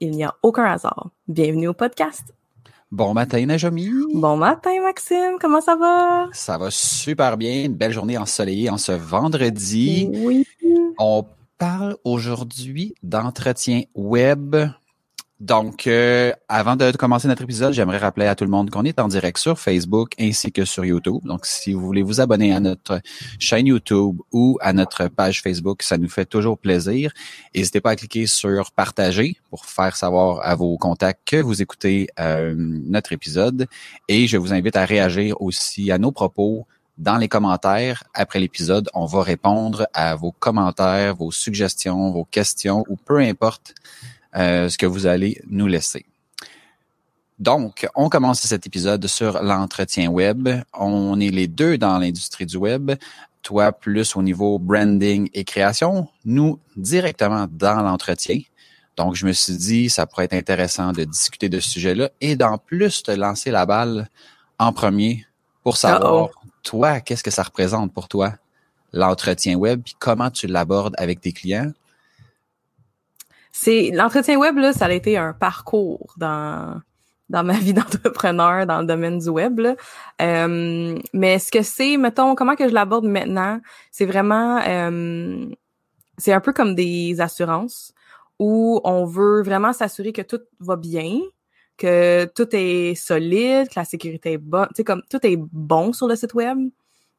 Il n'y a aucun hasard. Bienvenue au podcast. Bon matin, Najami. Bon matin, Maxime. Comment ça va? Ça va super bien. Une belle journée ensoleillée en ce vendredi. Oui. On parle aujourd'hui d'entretien web. Donc, euh, avant de commencer notre épisode, j'aimerais rappeler à tout le monde qu'on est en direct sur Facebook ainsi que sur YouTube. Donc, si vous voulez vous abonner à notre chaîne YouTube ou à notre page Facebook, ça nous fait toujours plaisir. N'hésitez pas à cliquer sur partager pour faire savoir à vos contacts que vous écoutez euh, notre épisode. Et je vous invite à réagir aussi à nos propos dans les commentaires après l'épisode. On va répondre à vos commentaires, vos suggestions, vos questions ou peu importe euh, ce que vous allez nous laisser. Donc, on commence cet épisode sur l'entretien web. On est les deux dans l'industrie du web. Toi, plus au niveau branding et création. Nous, directement dans l'entretien. Donc, je me suis dit, ça pourrait être intéressant de discuter de ce sujet-là et d'en plus te lancer la balle en premier pour savoir, Uh-oh. toi, qu'est-ce que ça représente pour toi, l'entretien web, puis comment tu l'abordes avec tes clients. C'est l'entretien web là, ça a été un parcours dans dans ma vie d'entrepreneur dans le domaine du web. Euh, mais ce que c'est, mettons, comment que je l'aborde maintenant, c'est vraiment, euh, c'est un peu comme des assurances où on veut vraiment s'assurer que tout va bien, que tout est solide, que la sécurité est bonne, tu sais comme tout est bon sur le site web,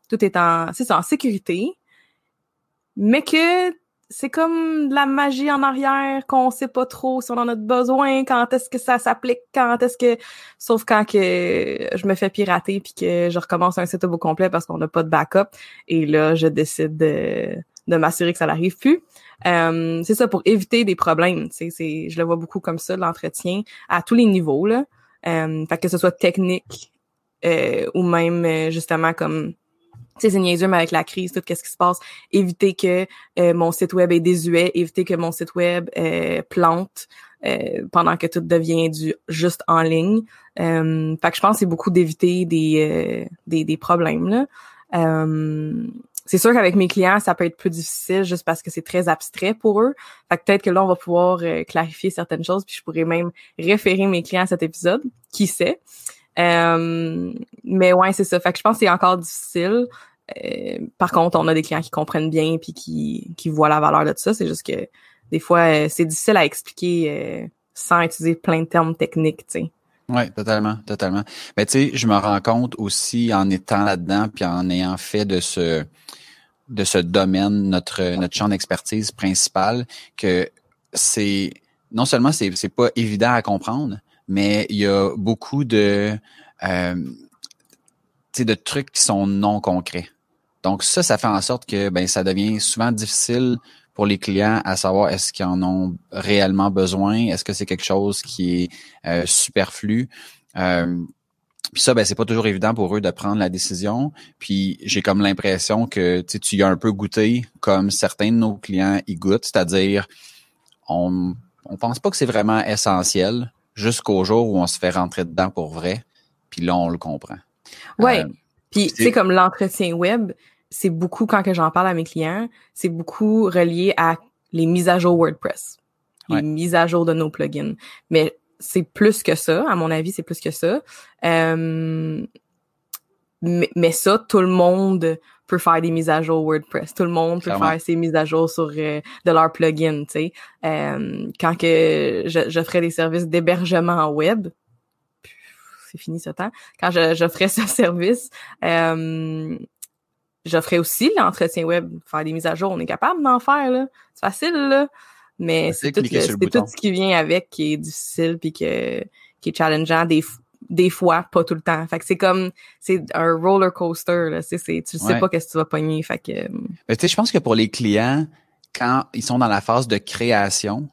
tout est en, c'est en sécurité, mais que c'est comme de la magie en arrière qu'on sait pas trop si on en a besoin, quand est-ce que ça s'applique, quand est-ce que sauf quand que je me fais pirater puis que je recommence un setup au complet parce qu'on n'a pas de backup et là je décide de, de m'assurer que ça n'arrive plus. Euh, c'est ça pour éviter des problèmes, c'est je le vois beaucoup comme ça l'entretien à tous les niveaux là. Euh, fait que ce soit technique euh, ou même euh, justement comme sais, c'est niaiseux, mais avec la crise, tout qu'est-ce qui se passe, éviter que euh, mon site web est désuet, éviter que mon site web euh, plante euh, pendant que tout devient du juste en ligne. Euh, fait que je pense que c'est beaucoup d'éviter des, euh, des, des problèmes. Là. Euh, c'est sûr qu'avec mes clients, ça peut être plus difficile juste parce que c'est très abstrait pour eux. Fait que peut-être que là, on va pouvoir clarifier certaines choses, puis je pourrais même référer mes clients à cet épisode. Qui sait? Euh, mais ouais, c'est ça. Fait que je pense que c'est encore difficile. Euh, par contre, on a des clients qui comprennent bien puis qui, qui voient la valeur de tout ça. C'est juste que des fois, euh, c'est difficile à expliquer euh, sans utiliser plein de termes techniques, tu sais. Oui, totalement, totalement. Mais tu sais, je me rends compte aussi en étant là-dedans puis en ayant fait de ce de ce domaine notre notre champ d'expertise principal que c'est non seulement c'est c'est pas évident à comprendre, mais il y a beaucoup de euh, de trucs qui sont non concrets. Donc ça, ça fait en sorte que ben ça devient souvent difficile pour les clients à savoir est-ce qu'ils en ont réellement besoin, est-ce que c'est quelque chose qui est euh, superflu. Euh, puis ça, ben c'est pas toujours évident pour eux de prendre la décision. Puis j'ai comme l'impression que tu y as un peu goûté comme certains de nos clients y goûtent, c'est-à-dire on on pense pas que c'est vraiment essentiel jusqu'au jour où on se fait rentrer dedans pour vrai. Puis là, on le comprend. Ouais. Euh, Puis, tu c'est- sais, comme l'entretien web, c'est beaucoup, quand que j'en parle à mes clients, c'est beaucoup relié à les mises à jour WordPress, les Ouais. mises à jour de nos plugins. Mais c'est plus que ça, à mon avis, c'est plus que ça. Euh, mais, mais ça, tout le monde peut faire des mises à jour WordPress. Tout le monde peut Clairement. faire ses mises à jour sur euh, de leur plugin, tu sais. Euh, quand que je, je ferais des services d'hébergement web, c'est fini ce temps. Quand j'offrais ce service, euh, j'offrais aussi l'entretien web, faire des mises à jour. On est capable d'en faire, là. C'est facile, là. Mais c'est tout, tout ce qui vient avec qui est difficile puis que, qui est challengeant des, des fois, pas tout le temps. Fait que c'est comme, c'est un roller coaster, là. C'est, c'est, tu sais pas qu'est-ce que tu vas pogner. Fait que. Euh, tu sais, je pense que pour les clients, quand ils sont dans la phase de création,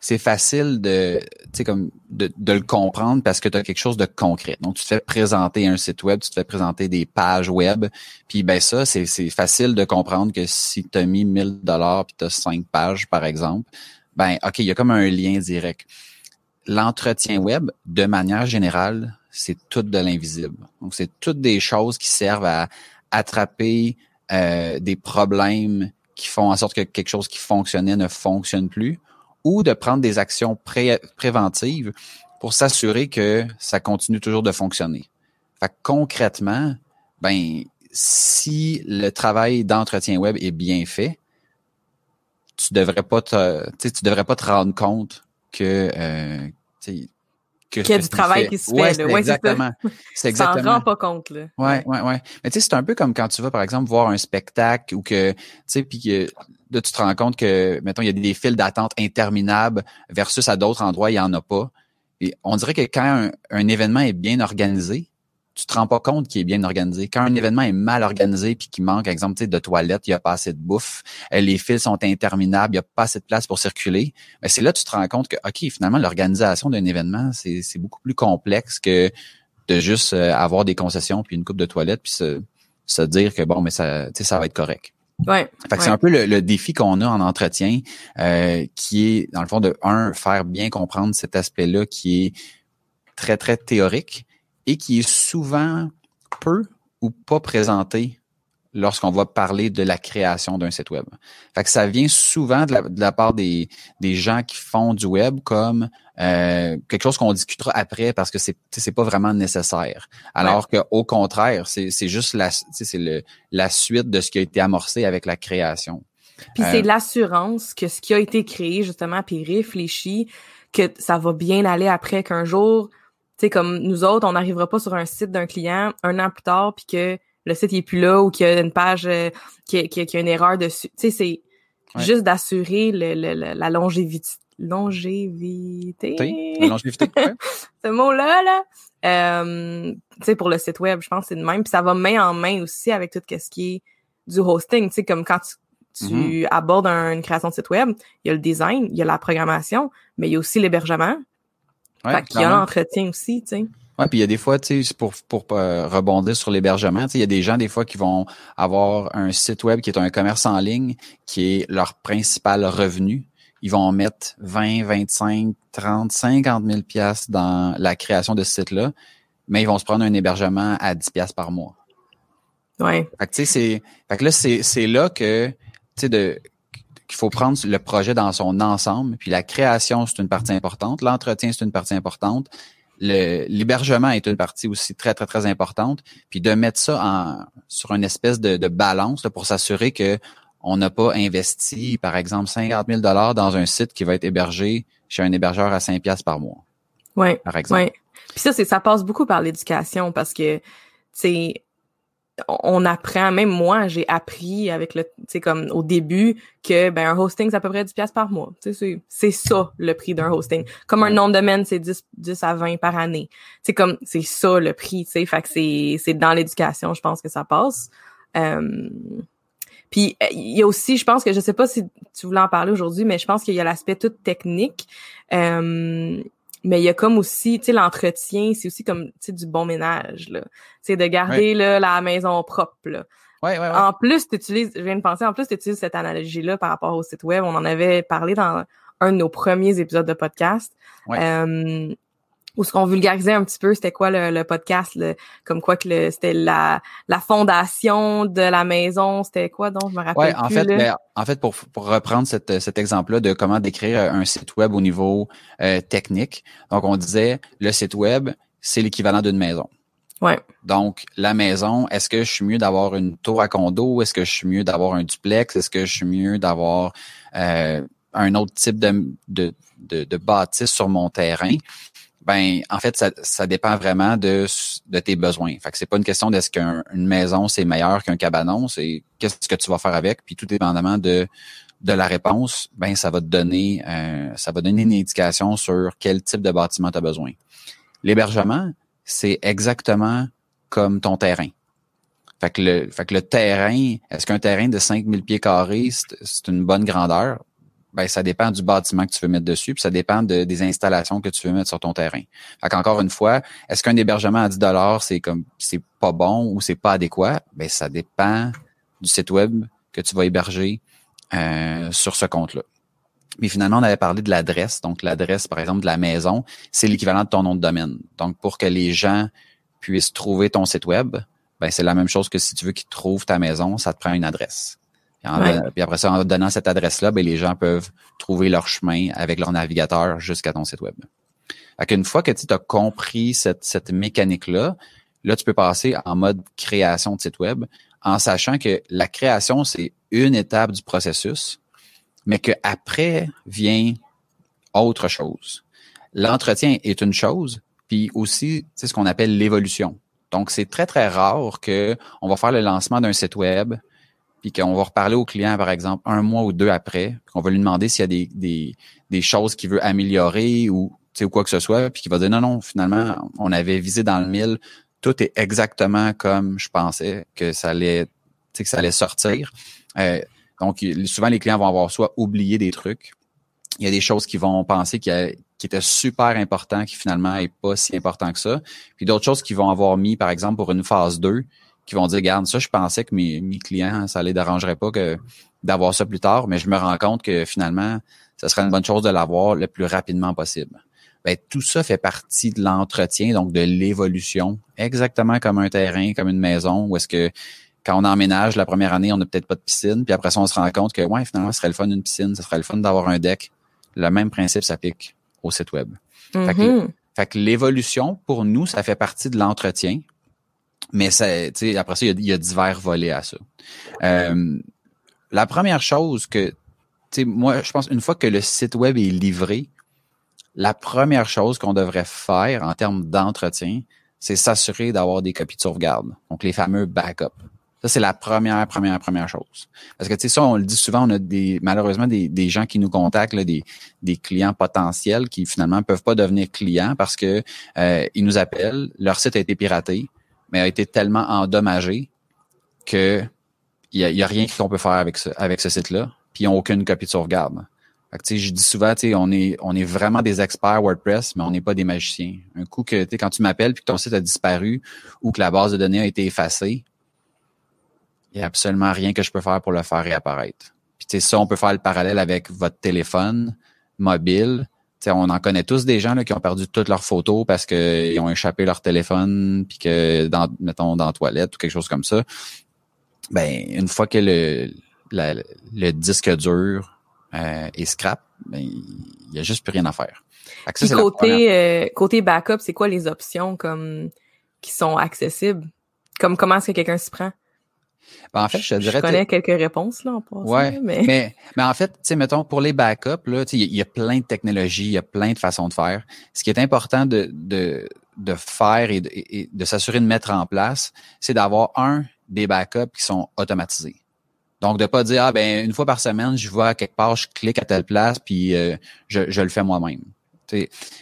c'est facile de, comme de, de, le comprendre parce que tu as quelque chose de concret. Donc, tu te fais présenter un site web, tu te fais présenter des pages web, puis ben ça, c'est facile de comprendre que si tu as mis 1000 dollars puis tu as 5 pages, par exemple, ben OK, il y a comme un lien direct. L'entretien web, de manière générale, c'est tout de l'invisible. Donc, c'est toutes des choses qui servent à attraper euh, des problèmes qui font en sorte que quelque chose qui fonctionnait ne fonctionne plus ou de prendre des actions préventives pour s'assurer que ça continue toujours de fonctionner. Fait concrètement, ben si le travail d'entretien web est bien fait, tu devrais pas te, tu devrais pas te rendre compte que euh, qu'il y a du travail qui se fait. Ouais, exactement. C'est exactement. Ça rend pas compte là. Ouais, ouais, ouais. Mais tu sais, c'est un peu comme quand tu vas par exemple voir un spectacle ou que tu sais puis que là tu te rends compte que mettons il y a des files d'attente interminables versus à d'autres endroits il y en a pas. Et on dirait que quand un événement est bien organisé, tu te rends pas compte qu'il est bien organisé. Quand un événement est mal organisé puis qu'il manque, exemple, de toilettes, il y a pas assez de bouffe, euh, les fils sont interminables, il y a pas assez de place pour circuler, mais c'est là que tu te rends compte que, OK, finalement, l'organisation d'un événement, c'est beaucoup plus complexe que de juste euh, avoir des concessions puis une coupe de toilettes puis se, se dire que bon, mais ça, ça va être correct. Ouais. Fait que c'est un peu le, défi qu'on a en entretien, euh, qui est, dans le fond, de un, faire bien comprendre cet aspect-là qui est très, très théorique, et qui est souvent peu ou pas présenté lorsqu'on va parler de la création d'un site web. Fait que ça vient souvent de la, part des, des gens qui font du web comme euh, quelque chose qu'on discutera après parce que c'est c'est pas vraiment nécessaire. Alors que au contraire, c'est c'est juste la c'est le la suite de ce qui a été amorcé avec la création. Puis c'est euh, l'assurance que ce qui a été créé justement puis réfléchi que ça va bien aller après qu'un jour sais, comme nous autres, on n'arrivera pas sur un site d'un client un an plus tard puis que le site est plus là ou qu'il y a une page euh, qui, a, qui, a, une erreur dessus. Tu sais, c'est juste d'assurer le, la longévité. Longévité. La longévité. Ce mot-là, là. Euh, tu sais, pour le site web, je pense que c'est de même. Puis ça va main en main aussi avec tout ce qui est du hosting. Tu sais, comme quand tu, tu mm-hmm. abordes une création de site web, il y a le design, il y a la programmation, mais il y a aussi l'hébergement, Ouais, fait qu'il y a l'entretien aussi, tu sais. Ouais, puis il y a des fois, tu sais, pour pour euh, rebondir sur l'hébergement, tu sais, il y a des gens des fois qui vont avoir un site web qui est un commerce en ligne, qui est leur principal revenu. Ils vont mettre 20, 25, 30, 50 000 pièces dans la création de ce site-là, mais ils vont se prendre un hébergement à 10 pièces par mois. Ouais. Fait que tu sais, c'est, fait que là c'est c'est là que tu sais de qu'il faut prendre le projet dans son ensemble. Puis la création, c'est une partie importante. L'entretien, c'est une partie importante. L'hébergement est une partie aussi très, très, très importante. Puis de mettre ça en, sur une espèce de, de balance pour s'assurer que on n'a pas investi, par exemple, 50 000 dollars dans un site qui va être hébergé chez un hébergeur à 5 pièces par mois. Oui. Par exemple. Ouais. Puis ça, c'est ça passe beaucoup par l'éducation parce que c'est on apprend, même moi, j'ai appris avec le, tu sais, comme au début, que ben un hosting, c'est à peu près 10 pièces par mois. Tu sais, c'est ça le prix d'un hosting. Comme un nom de domaine, c'est 10, 10 à 20 par année. C'est comme, c'est ça le prix, tu sais. Fait que c'est, c'est dans l'éducation, je pense que ça passe. Euh, puis il y a aussi, je pense que je sais pas si tu voulais en parler aujourd'hui, mais je pense qu'il y a l'aspect tout technique. Euh, mais il y a comme aussi, tu sais, l'entretien, c'est aussi comme, tu sais, du bon ménage, là. C'est de garder, là, la maison propre, là. Ouais, ouais, En plus, tu utilises, je viens de penser, en plus, tu utilises cette analogie-là par rapport au site web. On en avait parlé dans un de nos premiers épisodes de podcast. Euh, ou ce qu'on vulgarisait un petit peu, c'était quoi le, podcast, comme quoi que c'était la, la fondation de la maison, c'était quoi donc? Je me rappelle ouais, en fait, ben, en fait pour, pour reprendre cet, cet exemple-là de comment décrire un site web au niveau euh, technique, donc on disait le site web c'est l'équivalent d'une maison. Ouais. Donc la maison, est-ce que je suis mieux d'avoir une tour à condo, est-ce que je suis mieux d'avoir un duplex, est-ce que je suis mieux d'avoir euh, un autre type de, de, de, de bâtisse sur mon terrain? Ben, en fait, ça, dépend vraiment de, de tes besoins. Fait que c'est pas une question d'est-ce qu'une maison c'est meilleur qu'un cabanon, c'est qu'est-ce que tu vas faire avec, puis tout dépendamment de de la réponse, ben ça va te donner euh, ça va donner une indication sur quel type de bâtiment tu as besoin. L'hébergement, c'est exactement comme ton terrain. Fait que le, fait le terrain, est-ce qu'un terrain de 5000 pieds carrés, c'est une bonne grandeur? Ben, ça dépend du bâtiment que tu veux mettre dessus, puis ça dépend de, des installations que tu veux mettre sur ton terrain. Fait qu'encore une fois, est-ce qu'un hébergement à 10 dollars, c'est comme c'est pas bon ou c'est pas adéquat? Ben, ça dépend du site web que tu vas héberger euh, sur ce compte-là. Mais finalement, on avait parlé de l'adresse. Donc, l'adresse, par exemple, de la maison, c'est l'équivalent de ton nom de domaine. Donc, pour que les gens puissent trouver ton site web, ben, c'est la même chose que si tu veux qu'ils trouvent ta maison, ça te prend une adresse. Puis, après ça, en donnant cette adresse-là, ben, les gens peuvent trouver leur chemin avec leur navigateur jusqu'à ton site web. Fait qu'une fois que tu as compris cette, cette mécanique-là, là, tu peux passer en mode création de site web en sachant que la création, c'est une étape du processus, mais qu'après vient autre chose. L'entretien est une chose, puis aussi, c'est ce qu'on appelle l'évolution. Donc, c'est très, très rare que on va faire le lancement d'un site web, puis qu'on va reparler au client, par exemple, un mois ou deux après, qu'on va lui demander s'il y a des, des, des choses qu'il veut améliorer ou, ou quoi que ce soit, puis qu'il va dire non, non, finalement, on avait visé dans le mille, tout est exactement comme je pensais que ça allait, que ça allait sortir. Euh, donc, souvent, les clients vont avoir soit oublié des trucs, il y a des choses qui vont penser qui, étaient super importants, qui finalement est pas si important que ça. Puis d'autres choses qui vont avoir mis, par exemple, pour une phase 2, qui vont dire, regarde, ça, je pensais que mes, mes clients, ça les dérangerait pas que d'avoir ça plus tard, mais je me rends compte que finalement, ce serait une bonne chose de l'avoir le plus rapidement possible. Ben, tout ça fait partie de l'entretien, donc de l'évolution, exactement comme un terrain, comme une maison, où est-ce que quand on emménage la première année, on n'a peut-être pas de piscine, puis après ça, on se rend compte que ouais, finalement, ce serait le fun d'une piscine, ce serait le fun d'avoir un deck. Le même principe s'applique au site web. Fait que, l'évolution, pour nous, ça fait partie de l'entretien, mais après ça, il y, a, divers volets à ça. Euh, la première chose que, moi, je pense, une fois que le site web est livré, la première chose qu'on devrait faire en termes d'entretien, c'est s'assurer d'avoir des copies de sauvegarde, donc les fameux backups. Ça, c'est la première, première, première chose. Parce que, tu sais, ça, on le dit souvent, on a des, malheureusement des, des gens qui nous contactent, là, des, des clients potentiels qui finalement peuvent pas devenir clients parce que euh, ils nous appellent, leur site a été piraté, mais a été tellement endommagé que il y a, rien qu'on peut faire avec ce, avec ce site-là, puis ils n'ont aucune copie de sauvegarde. Fait que, je dis souvent, on est, on est vraiment des experts WordPress, mais on n'est pas des magiciens. Un coup que, quand tu m'appelles puis que ton site a disparu ou que la base de données a été effacée, il n'y a absolument rien que je peux faire pour le faire réapparaître. Puis ça, on peut faire le parallèle avec votre téléphone mobile. On en connaît tous des gens là, qui ont perdu toutes leurs photos parce qu'ils ont échappé leur téléphone, puis que dans, mettons, dans la toilette ou quelque chose comme ça. Ben, une fois que le, le disque dur euh, est scrap, ben, il n'y a juste plus rien à faire. Ça, côté, euh, côté backup, c'est quoi les options comme qui sont accessibles? Comme comment est-ce que quelqu'un s'y prend? Ben, en fait, je te dirais. Je connais quelques réponses, là, en passant, ouais, mais... mais... Mais, en fait, tu sais, mettons, pour les backups, là, il y, a plein de technologies, il y a plein de façons de faire. Ce qui est important de, de, de faire et de, de s'assurer de mettre en place, c'est d'avoir un, des backups qui sont automatisés. Donc, de pas dire, ah, ben, une fois par semaine, je vois quelque part, je clique à telle place, puis euh, je, je le fais moi-même.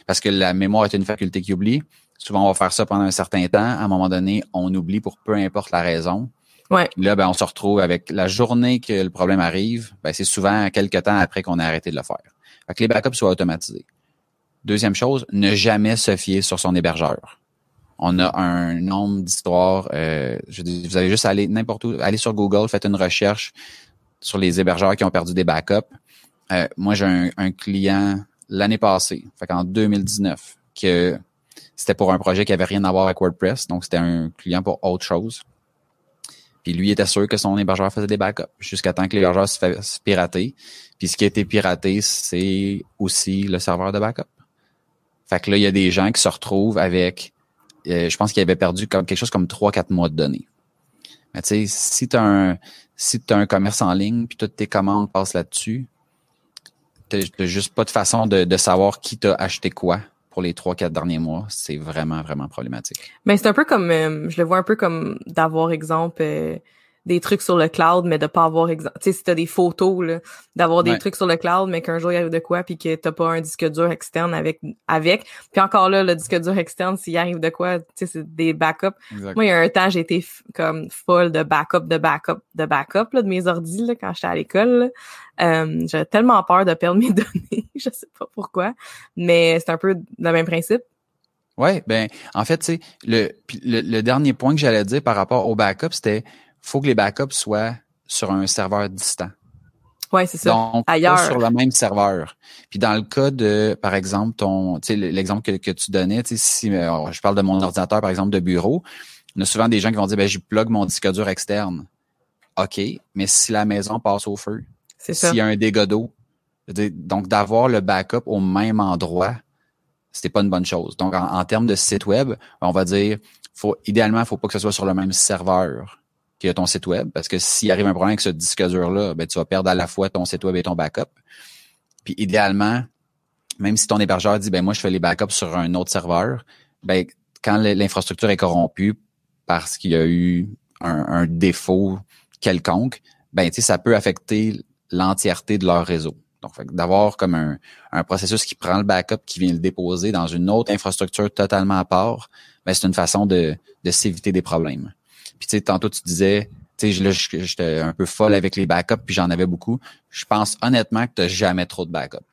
Parce que la mémoire est une faculté qui oublie. Souvent, on va faire ça pendant un certain temps. À un moment donné, on oublie pour peu importe la raison. Ouais. Là, ben, on se retrouve avec la journée que le problème arrive, ben, c'est souvent quelques temps après qu'on a arrêté de le faire. Fait que les backups soient automatisés. Deuxième chose, ne jamais se fier sur son hébergeur. On a un nombre d'histoires. Euh, vous allez juste aller n'importe où, aller sur Google, faites une recherche sur les hébergeurs qui ont perdu des backups. Euh, moi, j'ai un, client l'année passée, fait qu'en 2019, que c'était pour un projet qui avait rien à voir avec WordPress, donc c'était un client pour autre chose. Puis lui était sûr que son hébergeur faisait des backups jusqu'à temps que l'hébergeur se fasse pirater. Puis ce qui a été piraté, c'est aussi le serveur de backup. Fait que là, il y a des gens qui se retrouvent avec, euh, je pense qu'ils avaient perdu quelque chose comme 3-4 mois de données. Mais tu sais, si tu as un si as un commerce en ligne, puis toutes tes commandes passent là-dessus, t'as juste pas de façon de, de savoir qui t'a acheté quoi pour les trois, quatre derniers mois, c'est vraiment, vraiment problématique. Mais c'est un peu comme, euh, je le vois un peu comme d'avoir, exemple, euh, des trucs sur le cloud, mais de pas avoir exemple. Tu sais, si t'as des photos, là, d'avoir des trucs sur le cloud, mais qu'un jour il arrive de quoi, puis que t'as pas un disque dur externe avec avec. Puis encore là, le disque dur externe, s'il arrive de quoi, tu sais, c'est des backups. Moi, il y a un temps, j'ai été comme folle de backup, de backup, de backup là, de mes ordis là, quand j'étais à l'école. Euh, j'avais tellement peur de perdre mes données, je sais pas pourquoi, mais c'est un peu le même principe. Ouais, ben en fait, tu sais, le, le, le dernier point que j'allais dire par rapport au backup, c'était faut que les backups soient sur un serveur distant. Ouais, c'est ça. Donc, Ailleurs. Pas sur le même serveur. Puis dans le cas de, par exemple, ton, tu sais, l'exemple que, que tu donnais, tu sais, si euh, je parle de mon ordinateur, par exemple, de bureau, on a souvent des gens qui vont dire, ben, je plug mon disque dur externe. OK, mais si la maison passe au feu, s'il y a un dégât d'eau, donc d'avoir le backup au même endroit, c'était pas une bonne chose. Donc, en, en termes de site web, on va dire, faut, idéalement, il faut pas que ce soit sur le même serveur que ton site web, parce que s'il arrive un problème avec ce disque dur-là, ben, tu vas perdre à la fois ton site web et ton backup. Puis idéalement, même si ton hébergeur dit, ben moi, je fais les backups sur un autre serveur, ben quand l'infrastructure est corrompue parce qu'il y a eu un, défaut quelconque, ben ça peut affecter l'entièreté de leur réseau. Donc, d'avoir comme un, un, processus qui prend le backup, qui vient le déposer dans une autre infrastructure totalement à part, ben, c'est une façon de, de s'éviter des problèmes. Puis tu sais, tantôt tu disais, tu sais, là, j'étais un peu folle avec les backups, puis j'en avais beaucoup. Je pense honnêtement que tu n'as jamais trop de backups.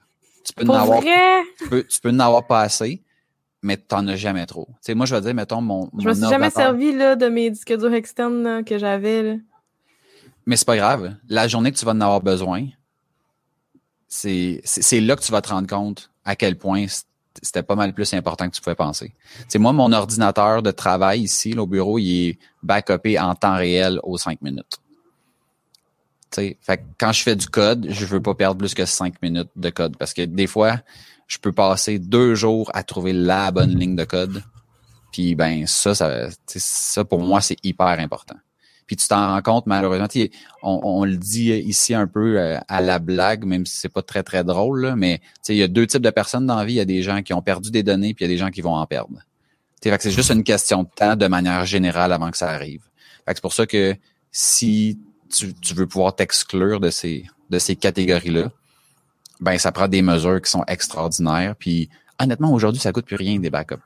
Tu peux en avoir, tu peux, tu peux en avoir pas assez, mais tu n'en as jamais trop. Tu sais, moi, je vais dire, mettons, mon, Je me suis jamais servi là, de mes disques durs externes que j'avais. Mais c'est pas grave. La journée que tu vas en avoir besoin, c'est là que tu vas te rendre compte à quel point c'était pas mal plus important que tu pouvais penser. C'est moi, mon ordinateur de travail ici, au bureau, il est backupé en temps réel aux cinq minutes. Fait quand je fais du code, je veux pas perdre plus que cinq minutes de code parce que des fois, je peux passer deux jours à trouver la bonne ligne de code. Puis ben ça, ça, ça pour moi, c'est hyper important. Puis tu t'en rends compte, malheureusement, on, le dit ici un peu euh, à la blague, même si c'est pas très, très drôle, mais il y a deux types de personnes dans la vie. Il y a des gens qui ont perdu des données, puis il y a des gens qui vont en perdre. C'est juste une question de temps de manière générale avant que ça arrive. C'est pour ça que si tu, tu veux pouvoir t'exclure de ces, de ces catégories-là, ben ça prend des mesures qui sont extraordinaires. Puis honnêtement, aujourd'hui, ça coûte plus rien des backups.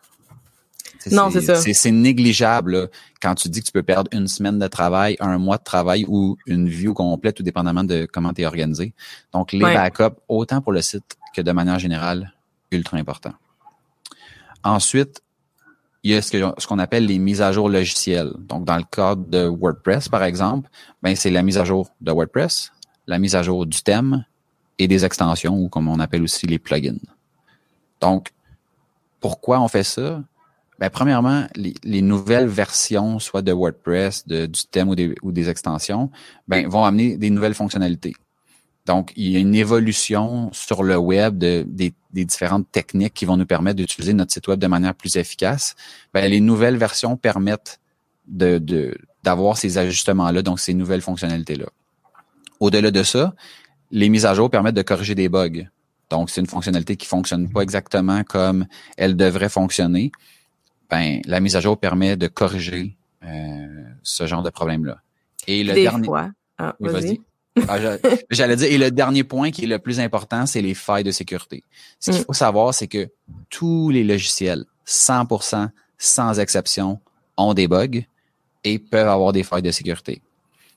Non, c'est ça. C'est négligeable quand tu dis que tu peux perdre une semaine de travail, un mois de travail ou une vie complète, tout dépendamment de comment tu es organisé. Donc, les backups, autant pour le site que de manière générale, ultra important. Ensuite, il y a ce qu'on appelle les mises à jour logicielles. Donc, dans le cadre de WordPress, par exemple, ben, c'est la mise à jour de WordPress, la mise à jour du thème et des extensions, ou comme on appelle aussi les plugins. Donc, pourquoi on fait ça? Ben, premièrement, les, nouvelles versions, soit de WordPress, de, du thème ou des, ou des extensions, ben, vont amener des nouvelles fonctionnalités. Donc, il y a une évolution sur le web de, des, des différentes techniques qui vont nous permettre d'utiliser notre site web de manière plus efficace. Ben, les nouvelles versions permettent de, de, d'avoir ces ajustements-là, donc ces nouvelles fonctionnalités-là. Au-delà de ça, les mises à jour permettent de corriger des bugs. Donc, c'est une fonctionnalité qui fonctionne pas exactement comme elle devrait fonctionner ben, la mise à jour permet de corriger euh, ce genre de problème-là. Et le dernier. Fois. Ah, vas-y. Ah, j'allais dire, et le dernier point qui est le plus important, c'est les failles de sécurité. Ce qu'il mm. faut savoir, c'est que tous les logiciels, 100%, sans exception, ont des bugs et peuvent avoir des failles de sécurité.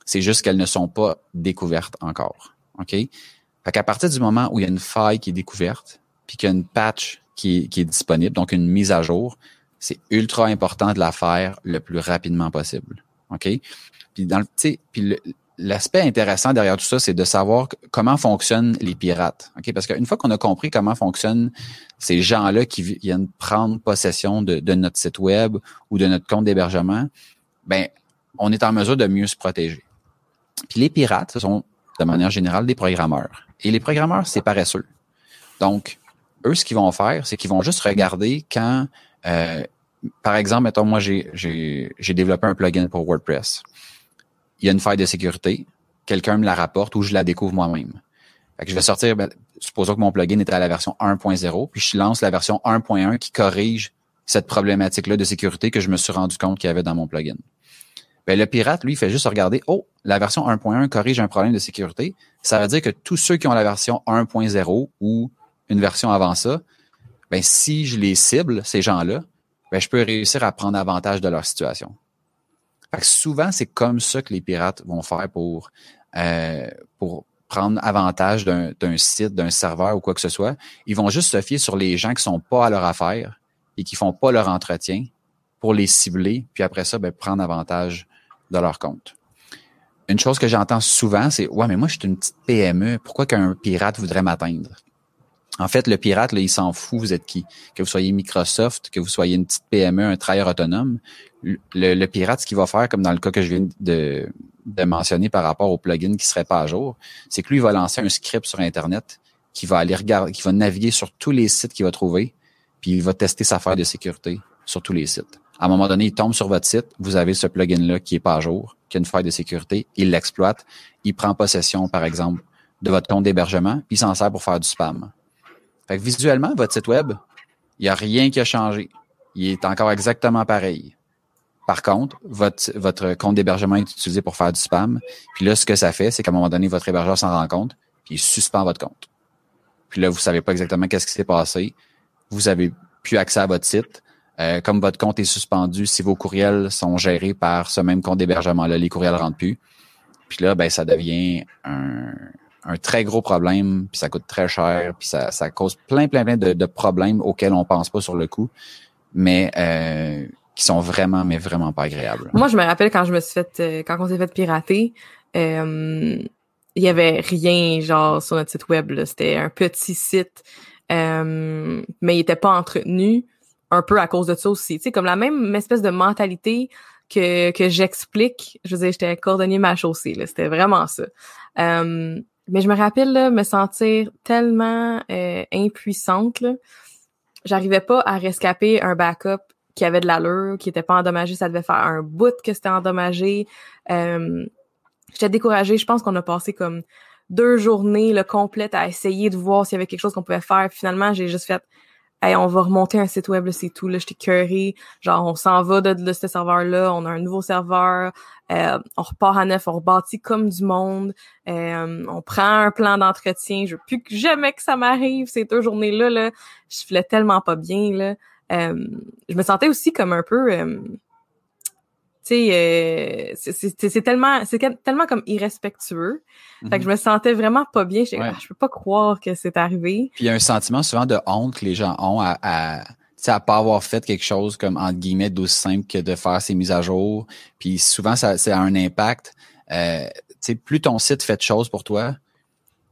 C'est juste qu'elles ne sont pas découvertes encore. OK? Fait qu'à partir du moment où il y a une faille qui est découverte, puis qu'il y a une patch qui qui est disponible, donc une mise à jour, c'est ultra important de la faire le plus rapidement possible. OK? Puis dans le, puis l'aspect intéressant derrière tout ça, c'est de savoir comment fonctionnent les pirates. OK? Parce qu'une fois qu'on a compris comment fonctionnent ces gens-là qui viennent prendre possession de, notre site web ou de notre compte d'hébergement, ben, on est en mesure de mieux se protéger. Puis les pirates, ce sont de manière générale des programmeurs. Et les programmeurs, c'est paresseux. Donc, eux, ce qu'ils vont faire, c'est qu'ils vont juste regarder quand euh, par exemple, mettons, moi, j'ai développé un plugin pour WordPress. Il y a une faille de sécurité. Quelqu'un me la rapporte ou je la découvre moi-même. Je vais sortir, ben, supposons que mon plugin était à la version 1.0, puis je lance la version 1.1 qui corrige cette problématique-là de sécurité que je me suis rendu compte qu'il y avait dans mon plugin. Ben, le pirate, lui, il fait juste regarder, oh, la version 1.1 corrige un problème de sécurité. Ça veut dire que tous ceux qui ont la version 1.0 ou une version avant ça, ben, si je les cible, ces gens-là, ben, je peux réussir à prendre avantage de leur situation. Fait que souvent, c'est comme ça que les pirates vont faire pour, euh, pour prendre avantage d'un site, d'un serveur ou quoi que ce soit. Ils vont juste se fier sur les gens qui sont pas à leur affaire et qui font pas leur entretien pour les cibler, puis après ça, ben, prendre avantage de leur compte. Une chose que j'entends souvent, c'est Ouais, mais moi, je suis une petite PME, pourquoi qu'un pirate voudrait m'atteindre? En fait, le pirate, là, il s'en fout, vous êtes qui? Que vous soyez Microsoft, que vous soyez une petite PME, un travailleur autonome, le, pirate, ce qu'il va faire, comme dans le cas que je viens de, mentionner par rapport au plugin qui serait pas à jour, c'est que lui, il va lancer un script sur Internet qui va aller regarder, qui va naviguer sur tous les sites qu'il va trouver, puis il va tester sa faille de sécurité sur tous les sites. À un moment donné, il tombe sur votre site, vous avez ce plugin-là qui est pas à jour, qui a une faille de sécurité, il l'exploite, il prend possession, par exemple, de votre compte d'hébergement, puis il s'en sert pour faire du spam. Fait que visuellement, votre site web, il n'y a rien qui a changé. Il est encore exactement pareil. Par contre, votre, votre compte d'hébergement est utilisé pour faire du spam. Puis là, ce que ça fait, c'est qu'à un moment donné, votre hébergeur s'en rend compte, puis il suspend votre compte. Puis là, vous savez pas exactement qu'est-ce qui s'est passé. Vous avez plus accès à votre site. Euh, comme votre compte est suspendu, si vos courriels sont gérés par ce même compte d'hébergement-là, les courriels rentrent plus. Puis là, ben, ça devient un, un très gros problème, puis ça coûte très cher, puis ça, ça cause plein, plein, plein de, de, problèmes auxquels on pense pas sur le coup, mais euh, qui sont vraiment, mais vraiment pas agréables. Moi, je me rappelle quand je me suis fait, euh, quand on s'est fait pirater, euh, il y avait rien genre sur notre site web. C'était un petit site, euh, mais il était pas entretenu, un peu à cause de ça aussi. Tu sais, comme la même espèce de mentalité que, que j'explique. Je veux dire, j'étais cordonnier ma chaussée. C'était vraiment ça. Mais je me rappelle là, me sentir tellement euh, impuissante. J'arrivais pas à rescaper un backup qui avait de l'allure, qui était pas endommagé. Ça devait faire un bout que c'était endommagé. Euh, J'étais découragée. Je pense qu'on a passé comme deux journées le complète à essayer de voir s'il y avait quelque chose qu'on pouvait faire. finalement, j'ai juste fait on va remonter un site web, c'est tout, là, j'étais curé. Genre, on s'en va de, de ce serveur-là, on a un nouveau serveur, euh, on repart à neuf, on rebâtit comme du monde, euh, on prend un plan d'entretien, je veux plus que jamais que ça m'arrive ces deux journées-là, là, je filais tellement pas bien, là. Euh, je me sentais aussi comme un peu sais, euh, c'est tellement, c'est tellement comme irrespectueux. Fait que mhm. je me sentais vraiment pas bien. Je, ah, je peux pas croire que c'est arrivé. Puis il y a un sentiment souvent de honte que les gens ont à, à à pas avoir fait quelque chose comme entre guillemets d'aussi simple que de faire ces mises à jour. Puis souvent, ça, ça a un impact. Euh, plus ton site fait de choses pour toi,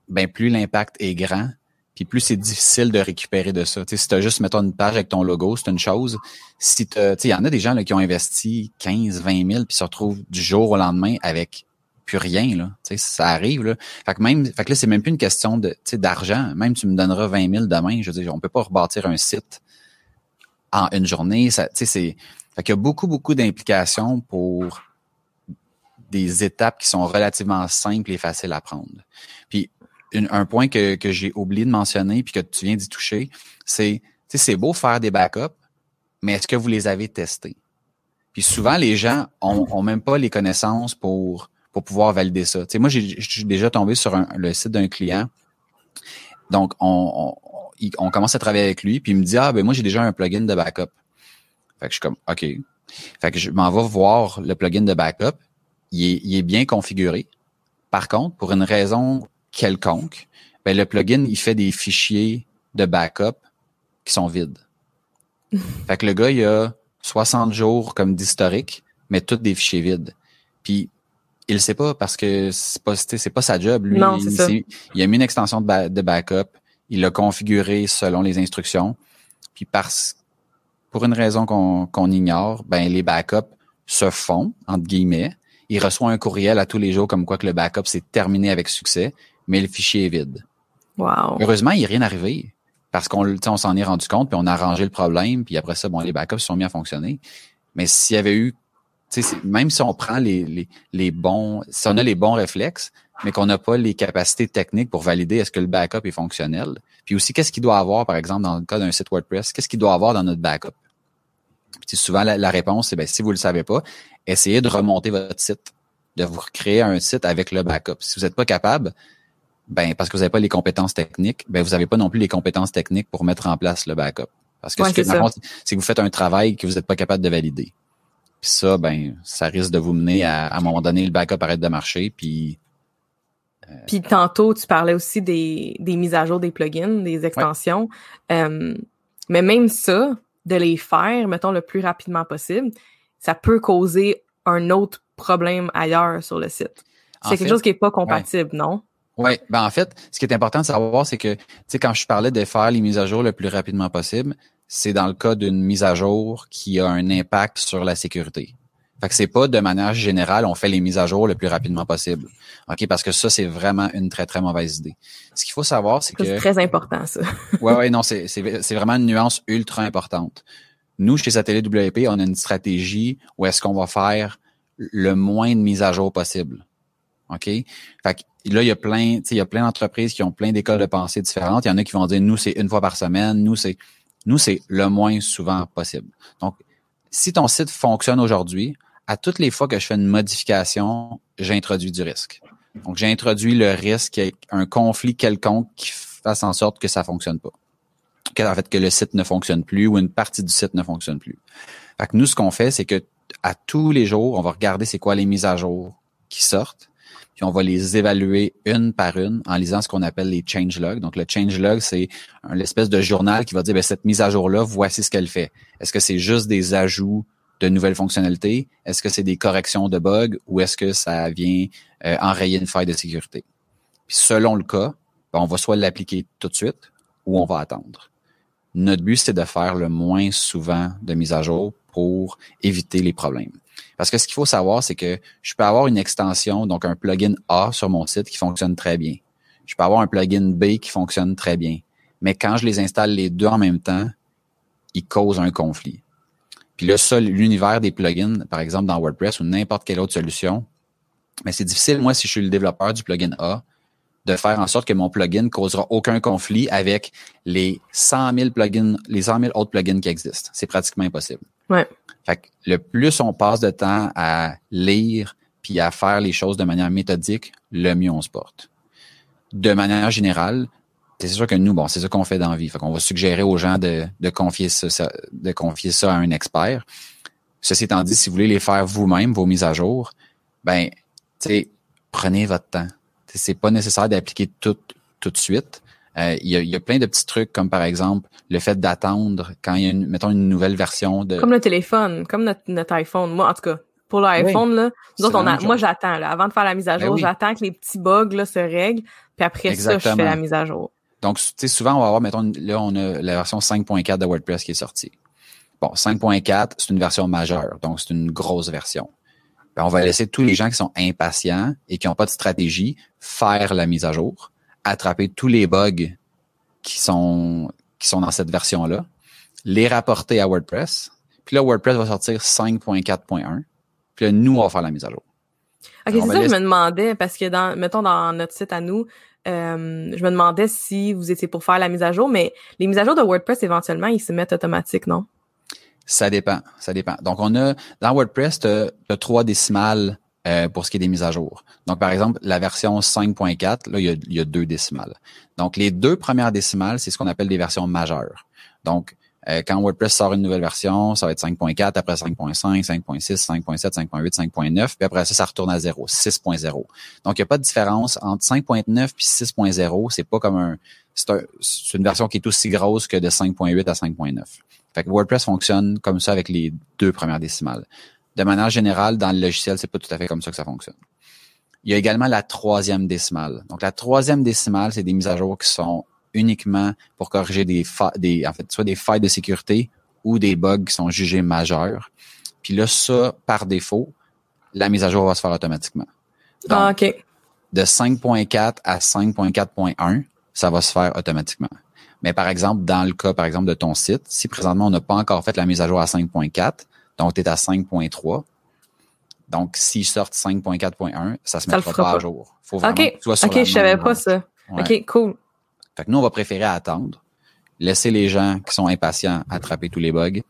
ben plus l'impact est grand puis plus c'est difficile de récupérer de ça. sais, si tu as juste, mettons, une page avec ton logo, c'est une chose. Si il y en a des gens qui ont investi 15, 20 000 puis se retrouvent du jour au lendemain avec plus rien. Là. ça arrive. Là. Fait que même, fait que là, c'est même plus une question de d'argent. Même tu me donneras 20 000 demain, je veux dire, on peut pas rebâtir un site en une journée. Ça, c'est, fait qu'il y a beaucoup, beaucoup d'implications pour des étapes qui sont relativement simples et faciles à prendre. Puis un point que, que j'ai oublié de mentionner puis que tu viens d'y toucher, c'est c'est beau faire des backups, mais est-ce que vous les avez testés? Puis souvent, les gens ont, même pas les connaissances pour, pour pouvoir valider ça. sais moi, j'ai déjà tombé sur le site d'un client. Donc, on, commence à travailler avec lui, puis il me dit Ah, ben moi, j'ai déjà un plugin de backup. Fait que je suis comme OK. Fait que je m'en vais voir le plugin de backup. Il est bien configuré. Par contre, pour une raison quelconque, ben le plugin, il fait des fichiers de backup qui sont vides. fait que le gars, il a 60 jours comme d'historique, mais tous des fichiers vides. Puis il le sait pas parce que c'est pas c'est pas sa job lui. Non, il, il, a mis une extension de, de backup, il l'a configuré selon les instructions. Puis parce pour une raison qu'on ignore, ben les backups se font entre guillemets. Il reçoit un courriel à tous les jours comme quoi que le backup s'est terminé avec succès mais le fichier est vide. Wow. Heureusement, il n'est rien arrivé parce qu'on on s'en est rendu compte, puis on a arrangé le problème, puis après ça, bon, les backups sont mis à fonctionner. Mais s'il y avait eu, même si on prend les, les, les bons, si on a les bons réflexes, mais qu'on n'a pas les capacités techniques pour valider est-ce que le backup est fonctionnel. Puis aussi, qu'est-ce qu'il doit avoir, par exemple, dans le cas d'un site WordPress, qu'est-ce qu'il doit avoir dans notre backup? Puis souvent, la, réponse, c'est ben, si vous le savez pas, essayez de remonter votre site, de vous créer un site avec le backup. Si vous n'êtes pas capable, ben parce que vous n'avez pas les compétences techniques, ben vous n'avez pas non plus les compétences techniques pour mettre en place le backup. Parce que c'est que vous faites un travail que vous n'êtes pas capable de valider. Puis ça, ben, ça risque de vous mener à, à un moment donné, le backup arrête de marcher, puis euh, puis tantôt, tu parlais aussi des, des mises à jour des plugins, des extensions. Euh, mais même ça, de les faire, mettons, le plus rapidement possible, ça peut causer un autre problème ailleurs sur le site. C'est quelque chose qui est pas compatible, non? Oui, ben en fait, ce qui est important de savoir, c'est que, tu sais, quand je parlais de faire les mises à jour le plus rapidement possible, c'est dans le cas d'une mise à jour qui a un impact sur la sécurité. Fait que c'est pas de manière générale, on fait les mises à jour le plus rapidement possible. OK, parce que ça, c'est vraiment une très, très mauvaise idée. Ce qu'il faut savoir, c'est que. C'est très important, ça. ouais, ouais, non, c'est, c'est, c'est vraiment une nuance ultra importante. Nous, chez Satellite WP, on a une stratégie où est-ce qu'on va faire le moins de mises à jour possible. OK? Fait que là, il y a plein, il y a plein d'entreprises qui ont plein d'écoles de pensée différentes. Il y en a qui vont dire, nous, c'est une fois par semaine. Nous, c'est, nous, c'est le moins souvent possible. Donc, si ton site fonctionne aujourd'hui, à toutes les fois que je fais une modification, j'introduis du risque. Donc, j'introduis le risque un conflit quelconque qui fasse en sorte que ça fonctionne pas. Que, en fait, que le site ne fonctionne plus ou une partie du site ne fonctionne plus. Fait nous, ce qu'on fait, c'est que à tous les jours, on va regarder c'est quoi les mises à jour qui sortent, puis on va les évaluer une par une en lisant ce qu'on appelle les change logs. Donc, le change log, c'est l'espèce de journal qui va dire, ben, cette mise à jour-là, voici ce qu'elle fait. Est-ce que c'est juste des ajouts de nouvelles fonctionnalités? Est-ce que c'est des corrections de bugs ou est-ce que ça vient euh, enrayer une faille de sécurité? Puis selon le cas, ben, on va soit l'appliquer tout de suite ou on va attendre. Notre but, c'est de faire le moins souvent de mise à jour pour éviter les problèmes. Parce que ce qu'il faut savoir, c'est que je peux avoir une extension, donc un plugin A sur mon site qui fonctionne très bien. Je peux avoir un plugin B qui fonctionne très bien. Mais quand je les installe les deux en même temps, ils causent un conflit. Puis là, ça, l'univers des plugins, par exemple dans WordPress ou n'importe quelle autre solution, mais c'est difficile, moi, si je suis le développeur du plugin A, de faire en sorte que mon plugin causera aucun conflit avec les 100 000 plugins, les 100 000 autres plugins qui existent. C'est pratiquement impossible. Ouais. Fait que le plus on passe de temps à lire puis à faire les choses de manière méthodique, le mieux on se porte. De manière générale, c'est sûr que nous, bon, c'est ça qu'on fait dans la vie. Fait qu'on va suggérer aux gens de, de, confier ça, de confier ça à un expert. Ceci étant dit, si vous voulez les faire vous-même, vos mises à jour, ben, prenez votre temps. C'est pas nécessaire d'appliquer tout tout de suite. Euh, il, y a, y, a, plein de petits trucs comme par exemple le fait d'attendre quand il y a une, mettons une nouvelle version de comme le téléphone, comme notre, notre iPhone. Moi en tout cas, pour l'iPhone là, nous autres, on a, moi j'attends là, avant de faire la mise à ben jour, j'attends que les petits bugs là se règlent, puis après ça je fais la mise à jour. Donc, tu sais, souvent, on va avoir, mettons, là, on a la version 5.4 de WordPress qui est sortie. Bon, 5.4, c'est une version majeure, donc c'est une grosse version. Ben, on va laisser tous les gens qui sont impatients et qui n'ont pas de stratégie faire la mise à jour, attraper tous les bugs qui sont, qui sont dans cette version-là, les rapporter à WordPress, puis là, WordPress va sortir 5.4.1, puis là, nous, on va faire la mise à jour. OK, c'est ça que je me demandais, parce que dans, mettons, dans notre site à nous, euh, je me demandais si vous étiez pour faire la mise à jour, mais les mises à jour de WordPress, éventuellement, ils se mettent automatiques, non? Ça dépend, ça dépend. Donc, on a, dans WordPress, tu as, trois décimales euh, pour ce qui est des mises à jour. Donc, par exemple, la version 5.4, là, il y, a, deux décimales. Donc, les deux premières décimales, c'est ce qu'on appelle des versions majeures. Donc, euh, quand WordPress sort une nouvelle version, ça va être 5.4, après 5.5, 5.6, 5.7, 5.8, 5.9, puis après ça, ça retourne à 0, 6.0. Donc, il n'y a pas de différence entre 5.9 puis 6.0. C'est pas comme un, c'est une version qui est aussi grosse que de 5.8 à 5.9. Fait que WordPress fonctionne comme ça avec les deux premières décimales. De manière générale, dans le logiciel, c'est pas tout à fait comme ça que ça fonctionne. Il y a également la troisième décimale. Donc, la troisième décimale, c'est des mises à jour qui sont uniquement pour corriger des, des en fait, soit des failles de sécurité ou des bugs qui sont jugés majeurs. Puis là, ça, par défaut, la mise à jour va se faire automatiquement. ah, OK. De 5.4 à 5.4.1, ça va se faire automatiquement. Mais par exemple, dans le cas, par exemple, de ton site, si présentement on n'a pas encore fait la mise à jour à 5.4, donc tu es à 5.3, Donc, s'ils sortent 5.4.1, ça se mettra pas, à jour. Faut vraiment ok, ok, je savais pas ça. Ok, cool. Fait que nous, on va préférer attendre, laisser les gens qui sont impatients attraper tous les bugs,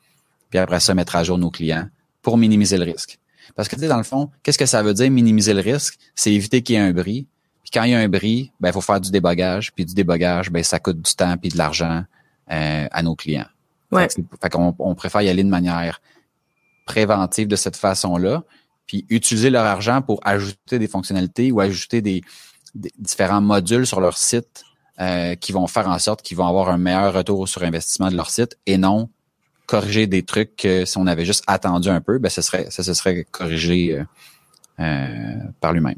puis après ça, mettre à jour nos clients pour minimiser le risque. Parce que, tu sais, dans le fond, qu'est-ce que ça veut dire minimiser le risque? C'est éviter qu'il y ait un bris. Puis quand il y a un bris, ben, il faut faire du débogage. Puis du débogage, ben, ça coûte du temps puis de l'argent euh, à nos clients. Ouais. Fait, qu'on on préfère y aller de manière préventive de cette façon-là, puis utiliser leur argent pour ajouter des fonctionnalités ou ajouter des, différents modules sur leur site euh, qui vont faire en sorte qu'ils vont avoir un meilleur retour sur investissement de leur site et non corriger des trucs que si on avait juste attendu un peu, ben ce serait ça se serait corrigé euh, euh, par lui-même.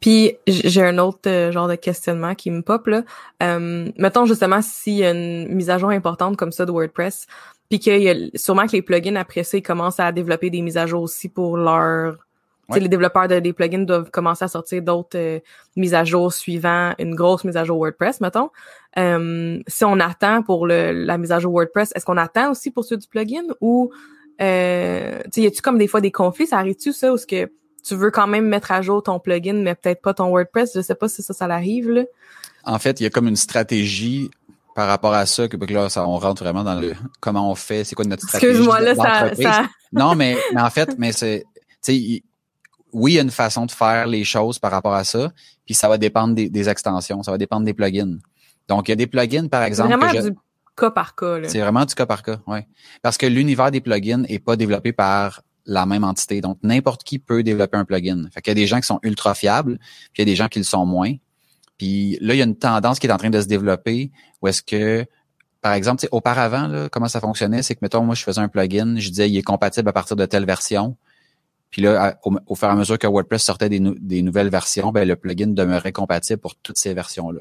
Puis j'ai un autre genre de questionnement qui me pop là. mettons justement s'il y a une mise à jour importante comme ça de WordPress, puis qu'il y a sûrement que les plugins après ça, ils commencent à développer des mises à jour aussi pour leur Les développeurs de, des plugins doivent commencer à sortir d'autres euh, mises à jour suivant une grosse mise à jour WordPress, mettons. Euh, si on attend pour le, la mise à jour WordPress, est-ce qu'on attend aussi pour ceux du plugin ou euh, y a-tu comme des fois des conflits? Ça arrive-tu ça ou est-ce que tu veux quand même mettre à jour ton plugin, mais peut-être pas ton WordPress? Je sais pas si ça, ça arrive là. En fait, il y a comme une stratégie par rapport à ça, que, là, ça, on rentre vraiment dans le comment on fait, c'est quoi notre stratégie. Excuse-moi, là, ça, Non, mais, mais en fait, mais c'est, tu sais, oui, il y a une façon de faire les choses par rapport à ça, puis ça va dépendre des, extensions, ça va dépendre des plugins. Donc, il y a des plugins, par exemple. C'est vraiment du cas par cas. C'est vraiment du cas par cas, oui. Parce que l'univers des plugins est pas développé par la même entité. Donc, n'importe qui peut développer un plugin. Fait qu'il y a des gens qui sont ultra fiables, puis il y a des gens qui le sont moins. Puis là, il y a une tendance qui est en train de se développer où est-ce que, par exemple, auparavant, là, comment ça fonctionnait, c'est que, mettons, moi, je faisais un plugin, je disais, il est compatible à partir de telle version. Puis là, au, fur et à mesure que WordPress sortait des, des nouvelles versions, ben, le plugin demeurait compatible pour toutes ces versions-là.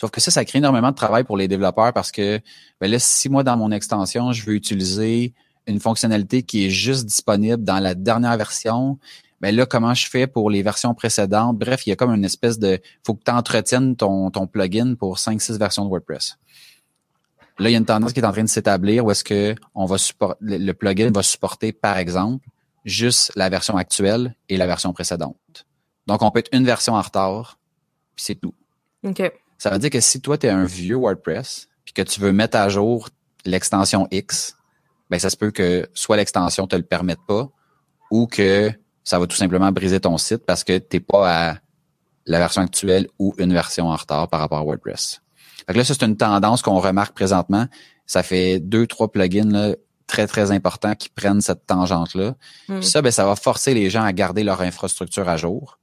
Sauf que ça, ça crée énormément de travail pour les développeurs parce que ben là, si moi, dans mon extension, je veux utiliser une fonctionnalité qui est juste disponible dans la dernière version, ben là, comment je fais pour les versions précédentes? Bref, il y a comme une espèce de... faut que tu entretiennes ton, ton plugin pour 5-6 versions de WordPress. Là, il y a une tendance qui est en train de s'établir où est-ce que on va le plugin va supporter, par exemple, juste la version actuelle et la version précédente. Donc, on peut être une version en retard, puis c'est tout. OK. Ça veut dire que si toi, tu es un vieux WordPress, puis que tu veux mettre à jour l'extension X, ben ça se peut que soit l'extension te le permette pas, ou que ça va tout simplement briser ton site parce que tu n'es pas à la version actuelle ou une version en retard par rapport à WordPress. Fait que là, ça, c'est une tendance qu'on remarque présentement. Ça fait deux, trois plugins là, très, très importants qui prennent cette tangente-là. Hmm. Ça, ben, ça va forcer les gens à garder leur infrastructure à jour.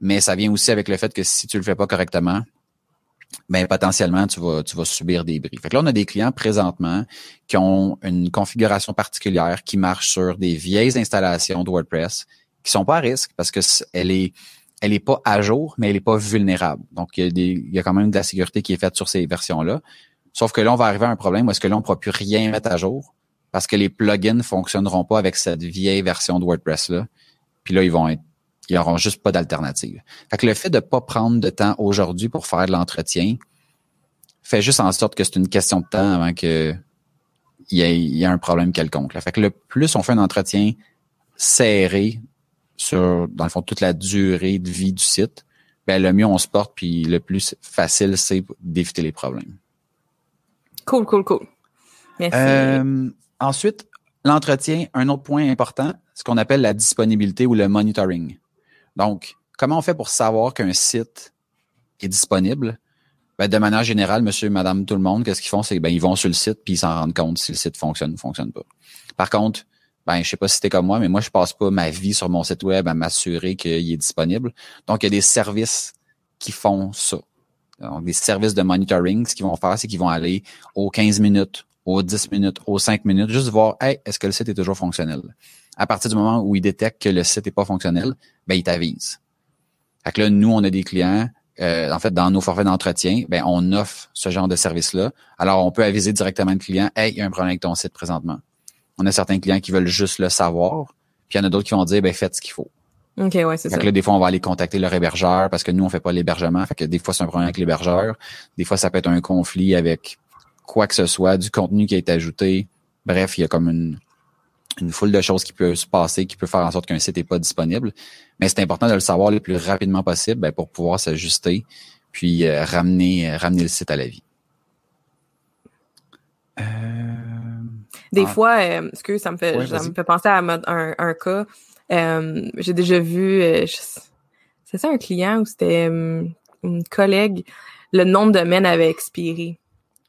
Mais ça vient aussi avec le fait que si tu le fais pas correctement, ben potentiellement tu vas tu vas subir des bris. Fait que là on a des clients présentement qui ont une configuration particulière qui marche sur des vieilles installations de WordPress qui sont pas à risque parce que elle est elle est pas à jour mais elle est pas vulnérable. Donc il y a des il y a quand même de la sécurité qui est faite sur ces versions là. Sauf que là on va arriver à un problème où est-ce que là on pourra plus rien mettre à jour parce que les plugins fonctionneront pas avec cette vieille version de WordPress là. Puis là ils vont être ils n'auront juste pas d'alternative. Fait que le fait de pas prendre de temps aujourd'hui pour faire de l'entretien fait juste en sorte que c'est une question de temps avant que il y ait, un problème quelconque. Là. Fait que le plus on fait un entretien serré sur, dans le fond, toute la durée de vie du site, ben le mieux on se porte, puis le plus facile, c'est d'éviter les problèmes. Cool, cool, cool. Merci. Euh, ensuite, l'entretien, un autre point important, ce qu'on appelle la disponibilité ou le monitoring. Donc, comment on fait pour savoir qu'un site est disponible? Ben, de manière générale, monsieur, madame, tout le monde, qu'est-ce qu'ils font? C'est ben, ils vont sur le site puis ils s'en rendent compte si le site fonctionne ou fonctionne pas. Par contre, ben, je sais pas si c'était comme moi, mais moi, je passe pas ma vie sur mon site web à m'assurer qu'il est disponible. Donc, il y a des services qui font ça. Donc, des services de monitoring, ce qu'ils vont faire, c'est qu'ils vont aller aux 15 minutes, aux 10 minutes, aux 5 minutes, juste voir, hey, est-ce que le site est toujours fonctionnel? À partir du moment où ils détectent que le site est pas fonctionnel, ben, ils t'avisent. Fait que là, nous, on a des clients, euh, en fait, dans nos forfaits d'entretien, ben, on offre ce genre de service-là. Alors, on peut aviser directement le client, hey, il y a un problème avec ton site présentement. On a certains clients qui veulent juste le savoir, puis il y en a d'autres qui vont dire, ben, faites ce qu'il faut. OK, ouais, c'est ça. Que là, des fois, on va aller contacter leur hébergeur parce que nous, on fait pas l'hébergement. Fait que des fois, c'est un problème avec l'hébergeur. Des fois, ça peut être un conflit avec quoi que ce soit, du contenu qui a été ajouté. Bref, il y a comme une, une foule de choses qui peuvent se passer, qui peut faire en sorte qu'un site n'est pas disponible. Mais c'est important de le savoir le plus rapidement possible ben, pour pouvoir s'ajuster puis euh, ramener, euh, ramener le site à la vie. Euh... Des fois, euh, que ça me fait, ça me fait penser à un, un cas. Euh, j'ai déjà vu, c'est ça un client ou c'était une collègue, le nom de domaine avait expiré.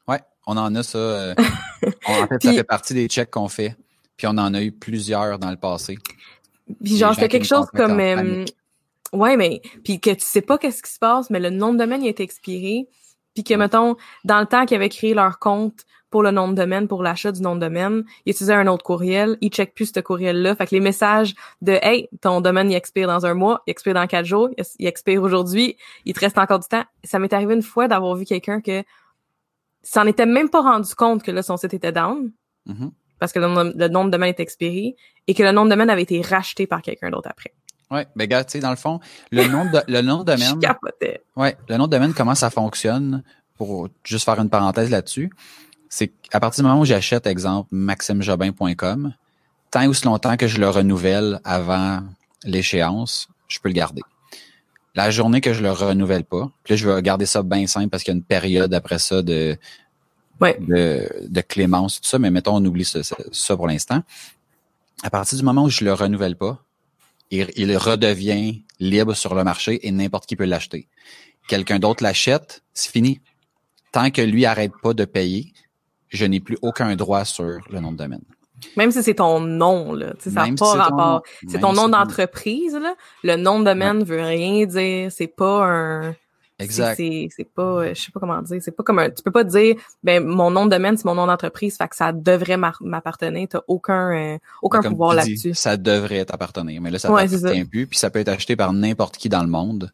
Ouais, on en a ça. en fait, ça fait partie des checks qu'on fait. Puis on en a eu plusieurs dans le passé. Puis genre, c'est quelque chose comme Ouais, mais puis que tu sais pas qu'est-ce qui se passe, mais le nom de domaine il est expiré, puis que mettons dans le temps qu'ils avaient créé leur compte pour le nom de domaine, pour l'achat du nom de domaine, ils utilisaient un autre courriel, ils checkent plus ce courriel-là, fait que les messages de hey ton domaine il expire dans un mois, il expire dans quatre jours, il expire aujourd'hui, il te reste encore du temps. Ça m'est arrivé une fois d'avoir vu quelqu'un que s'en était même pas rendu compte que là son site était down. Mm-hmm. Parce que le, nom de domaine est expiré et que le nom de domaine avait été racheté par quelqu'un d'autre après. Oui, mais gars, tu sais, dans le fond, le nom de, le nom de domaine. ouais, le nom de domaine, comment ça fonctionne, pour juste faire une parenthèse là-dessus, c'est qu'à partir du moment où j'achète, exemple, maximejobin.com, tant ou si longtemps que je le renouvelle avant l'échéance, je peux le garder. La journée que je le renouvelle pas, puis là, je vais garder ça bien simple parce qu'il y a une période après ça de, de, de, clémence, tout ça, mais mettons, on oublie ça, ça pour l'instant. À partir du moment où je le renouvelle pas, il, redevient libre sur le marché et n'importe qui peut l'acheter. Quelqu'un d'autre l'achète, c'est fini. Tant que lui arrête pas de payer, je n'ai plus aucun droit sur le nom de domaine. Même si c'est ton nom, là. Ça n'a pas rapport. C'est ton nom d'entreprise, là. Le nom de domaine ne veut rien dire. C'est pas un. Exact. C'est pas, je sais pas comment dire, c'est pas comme un, tu peux pas dire, ben mon nom de domaine c'est mon nom d'entreprise, fait que ça devrait m'appartenir. T'as aucun, euh, aucun pouvoir là-dessus. Ça devrait t'appartenir, mais là ça ouais, t'appartient plus, puis ça peut être acheté par n'importe qui dans le monde.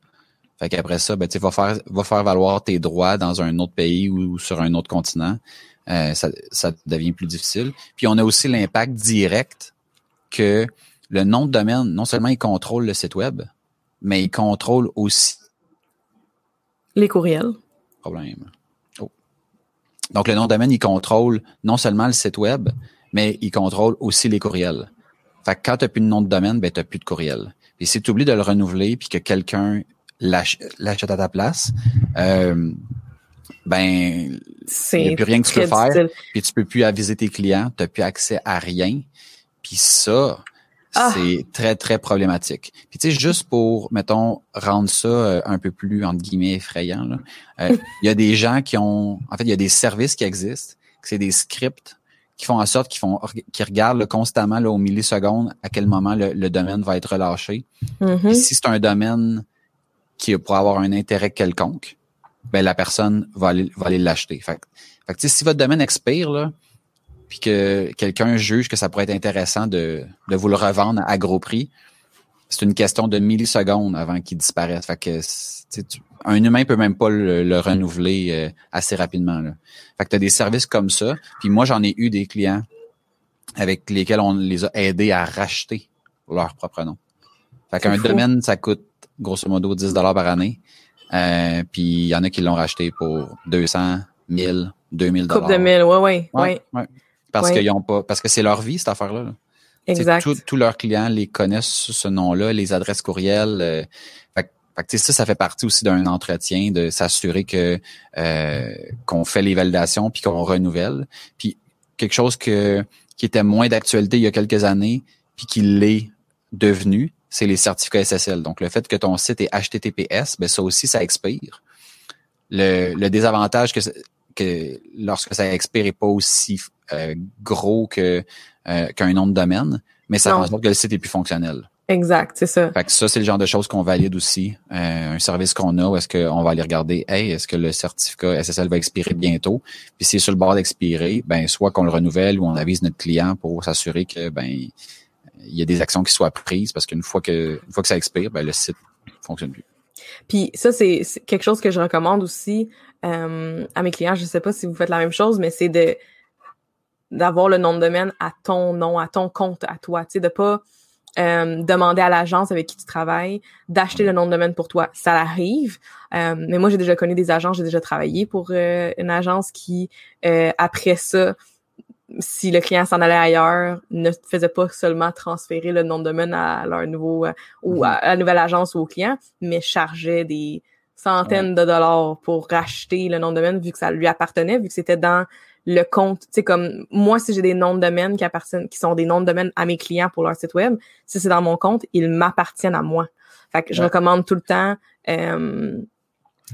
Fait qu'après ça, ben tu vas faire, va faire valoir tes droits dans un autre pays ou, sur un autre continent. Euh, ça, ça devient plus difficile. Puis on a aussi l'impact direct que le nom de domaine, non seulement il contrôle le site web, mais il contrôle aussi les courriels. Problème. Oh. Donc, le nom de domaine, il contrôle non seulement le site web, mais il contrôle aussi les courriels. Fait que quand tu n'as plus de nom de domaine, ben, tu n'as plus de courriel. Et si tu oublies de le renouveler puis que quelqu'un l'achète à ta place, euh, ben, il n'y a plus rien que tu peux faire. Puis tu peux plus aviser tes clients, tu n'as plus accès à rien. Puis ça, ah. C'est très, très problématique. Puis tu sais, juste pour, mettons, rendre ça euh, un peu plus, entre guillemets, effrayant, euh, il y a des gens qui ont... En fait, il y a des services qui existent, que c'est des scripts qui font en sorte qu'ils font qui regardent constamment là, aux millisecondes à quel moment le, domaine va être relâché. Mm-hmm. Si c'est un domaine qui pourrait avoir un intérêt quelconque, ben la personne va aller va aller l'acheter. Fait, fait si votre domaine expire là, puis que quelqu'un juge que ça pourrait être intéressant de, de vous le revendre à gros prix, c'est une question de millisecondes avant qu'il disparaisse. Fait que un humain peut même pas le, renouveler euh, assez rapidement. Là. Fait que tu as des services comme ça. Puis moi, j'en ai eu des clients avec lesquels on les a aidés à racheter leur propre nom. Fait qu'un domaine, ça coûte grosso modo 10 dollars par année. Euh, puis il y en a qui l'ont racheté pour 200, 1000, 2000 dollars. Coupe de 1000, ouais, ouais, ouais. ouais parce qu'ils ont pas, parce que c'est leur vie cette affaire-là. Exact. Tous leurs clients les connaissent sous ce nom-là, les adresses courriels. Euh, fait, ça, ça fait partie aussi d'un entretien de s'assurer que euh, qu'on fait les validations puis qu'on renouvelle. Puis quelque chose que qui était moins d'actualité il y a quelques années puis qui l'est devenu, c'est les certificats SSL. Donc le fait que ton site est HTTPS, ben ça aussi ça expire. Le, le désavantage que que lorsque ça expire n'est pas aussi euh, gros que euh, qu'un nom de domaine, mais ça sorte que le site est plus fonctionnel. Exact, c'est ça. Fait que ça, c'est le genre de choses qu'on valide aussi. Euh, un service qu'on a où est-ce qu'on va aller regarder, hey, est-ce que le certificat SSL va expirer bientôt? Puis s'il est sur le bord d'expirer, ben soit qu'on le renouvelle ou on avise notre client pour s'assurer que ben il y a des actions qui soient prises parce qu'une fois que une fois que ça expire, ben le site fonctionne plus. Puis ça, c'est quelque chose que je recommande aussi euh, à mes clients. Je sais pas si vous faites la même chose, mais c'est de d'avoir le nom de domaine à ton nom, à ton compte, à toi. Tu sais, de pas euh, demander à l'agence avec qui tu travailles d'acheter le nom de domaine pour toi. Ça arrive, euh, mais moi j'ai déjà connu des agences, j'ai déjà travaillé pour une agence qui après ça si le client s'en allait ailleurs, ne faisait pas seulement transférer le nom de domaine à leur nouveau euh, ou mhm. à la nouvelle agence ou au client, mais chargeait des centaines de dollars pour racheter le nom de domaine vu que ça lui appartenait, vu que c'était dans le compte, tu sais comme moi si j'ai des noms de domaine qui appartiennent qui sont des noms de domaine à mes clients pour leur site web, si c'est dans mon compte, ils m'appartiennent à moi. Fait que je recommande tout le temps euh,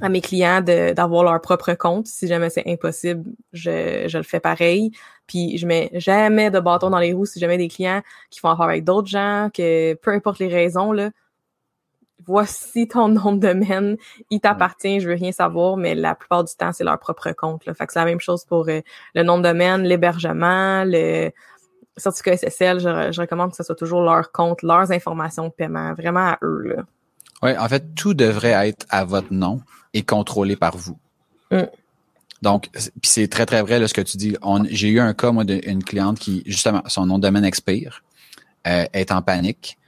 à mes clients d'avoir leur propre compte. Si jamais c'est impossible, je, je le fais pareil. Puis je mets jamais de bâton dans les roues si jamais des clients qui font affaire avec d'autres gens, que peu importe les raisons, là, voici ton nom de domaine, il t'appartient, je veux rien savoir, mais la plupart du temps, c'est leur propre compte. Là. Fait que c'est la même chose pour euh, le nom de domaine, l'hébergement, le certificat SSL. Je, je, recommande que ce soit toujours leur compte, leurs informations de paiement, vraiment à eux. Là. Oui, en fait, tout devrait être à votre nom et contrôlé par vous. Mm. Donc, puis c'est très, très vrai là, ce que tu dis. J'ai eu un cas, moi, d'une cliente qui, justement, son nom de domaine expire, euh, est en panique.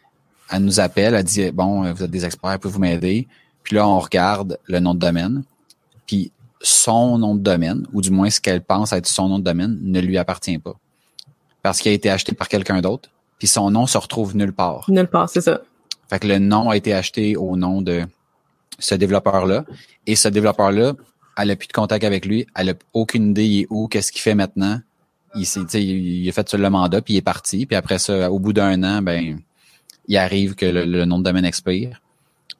Elle nous appelle, elle dit Bon, vous êtes des experts, pouvez-vous m'aider? Puis là, on regarde le nom de domaine. Puis son nom de domaine, ou du moins ce qu'elle pense être son nom de domaine, ne lui appartient pas. Parce qu'il a été acheté par quelqu'un d'autre, puis son nom se retrouve nulle part. Nulle part, c'est ça. Fait que le nom a été acheté au nom de ce développeur-là. Et ce développeur-là, elle a plus de contact avec lui. Elle a aucune idée il est où, qu'est-ce qu'il fait maintenant. Il, il a fait le mandat, puis il est parti. Puis après ça, au bout d'un an, ben, il arrive que le, nom de domaine expire.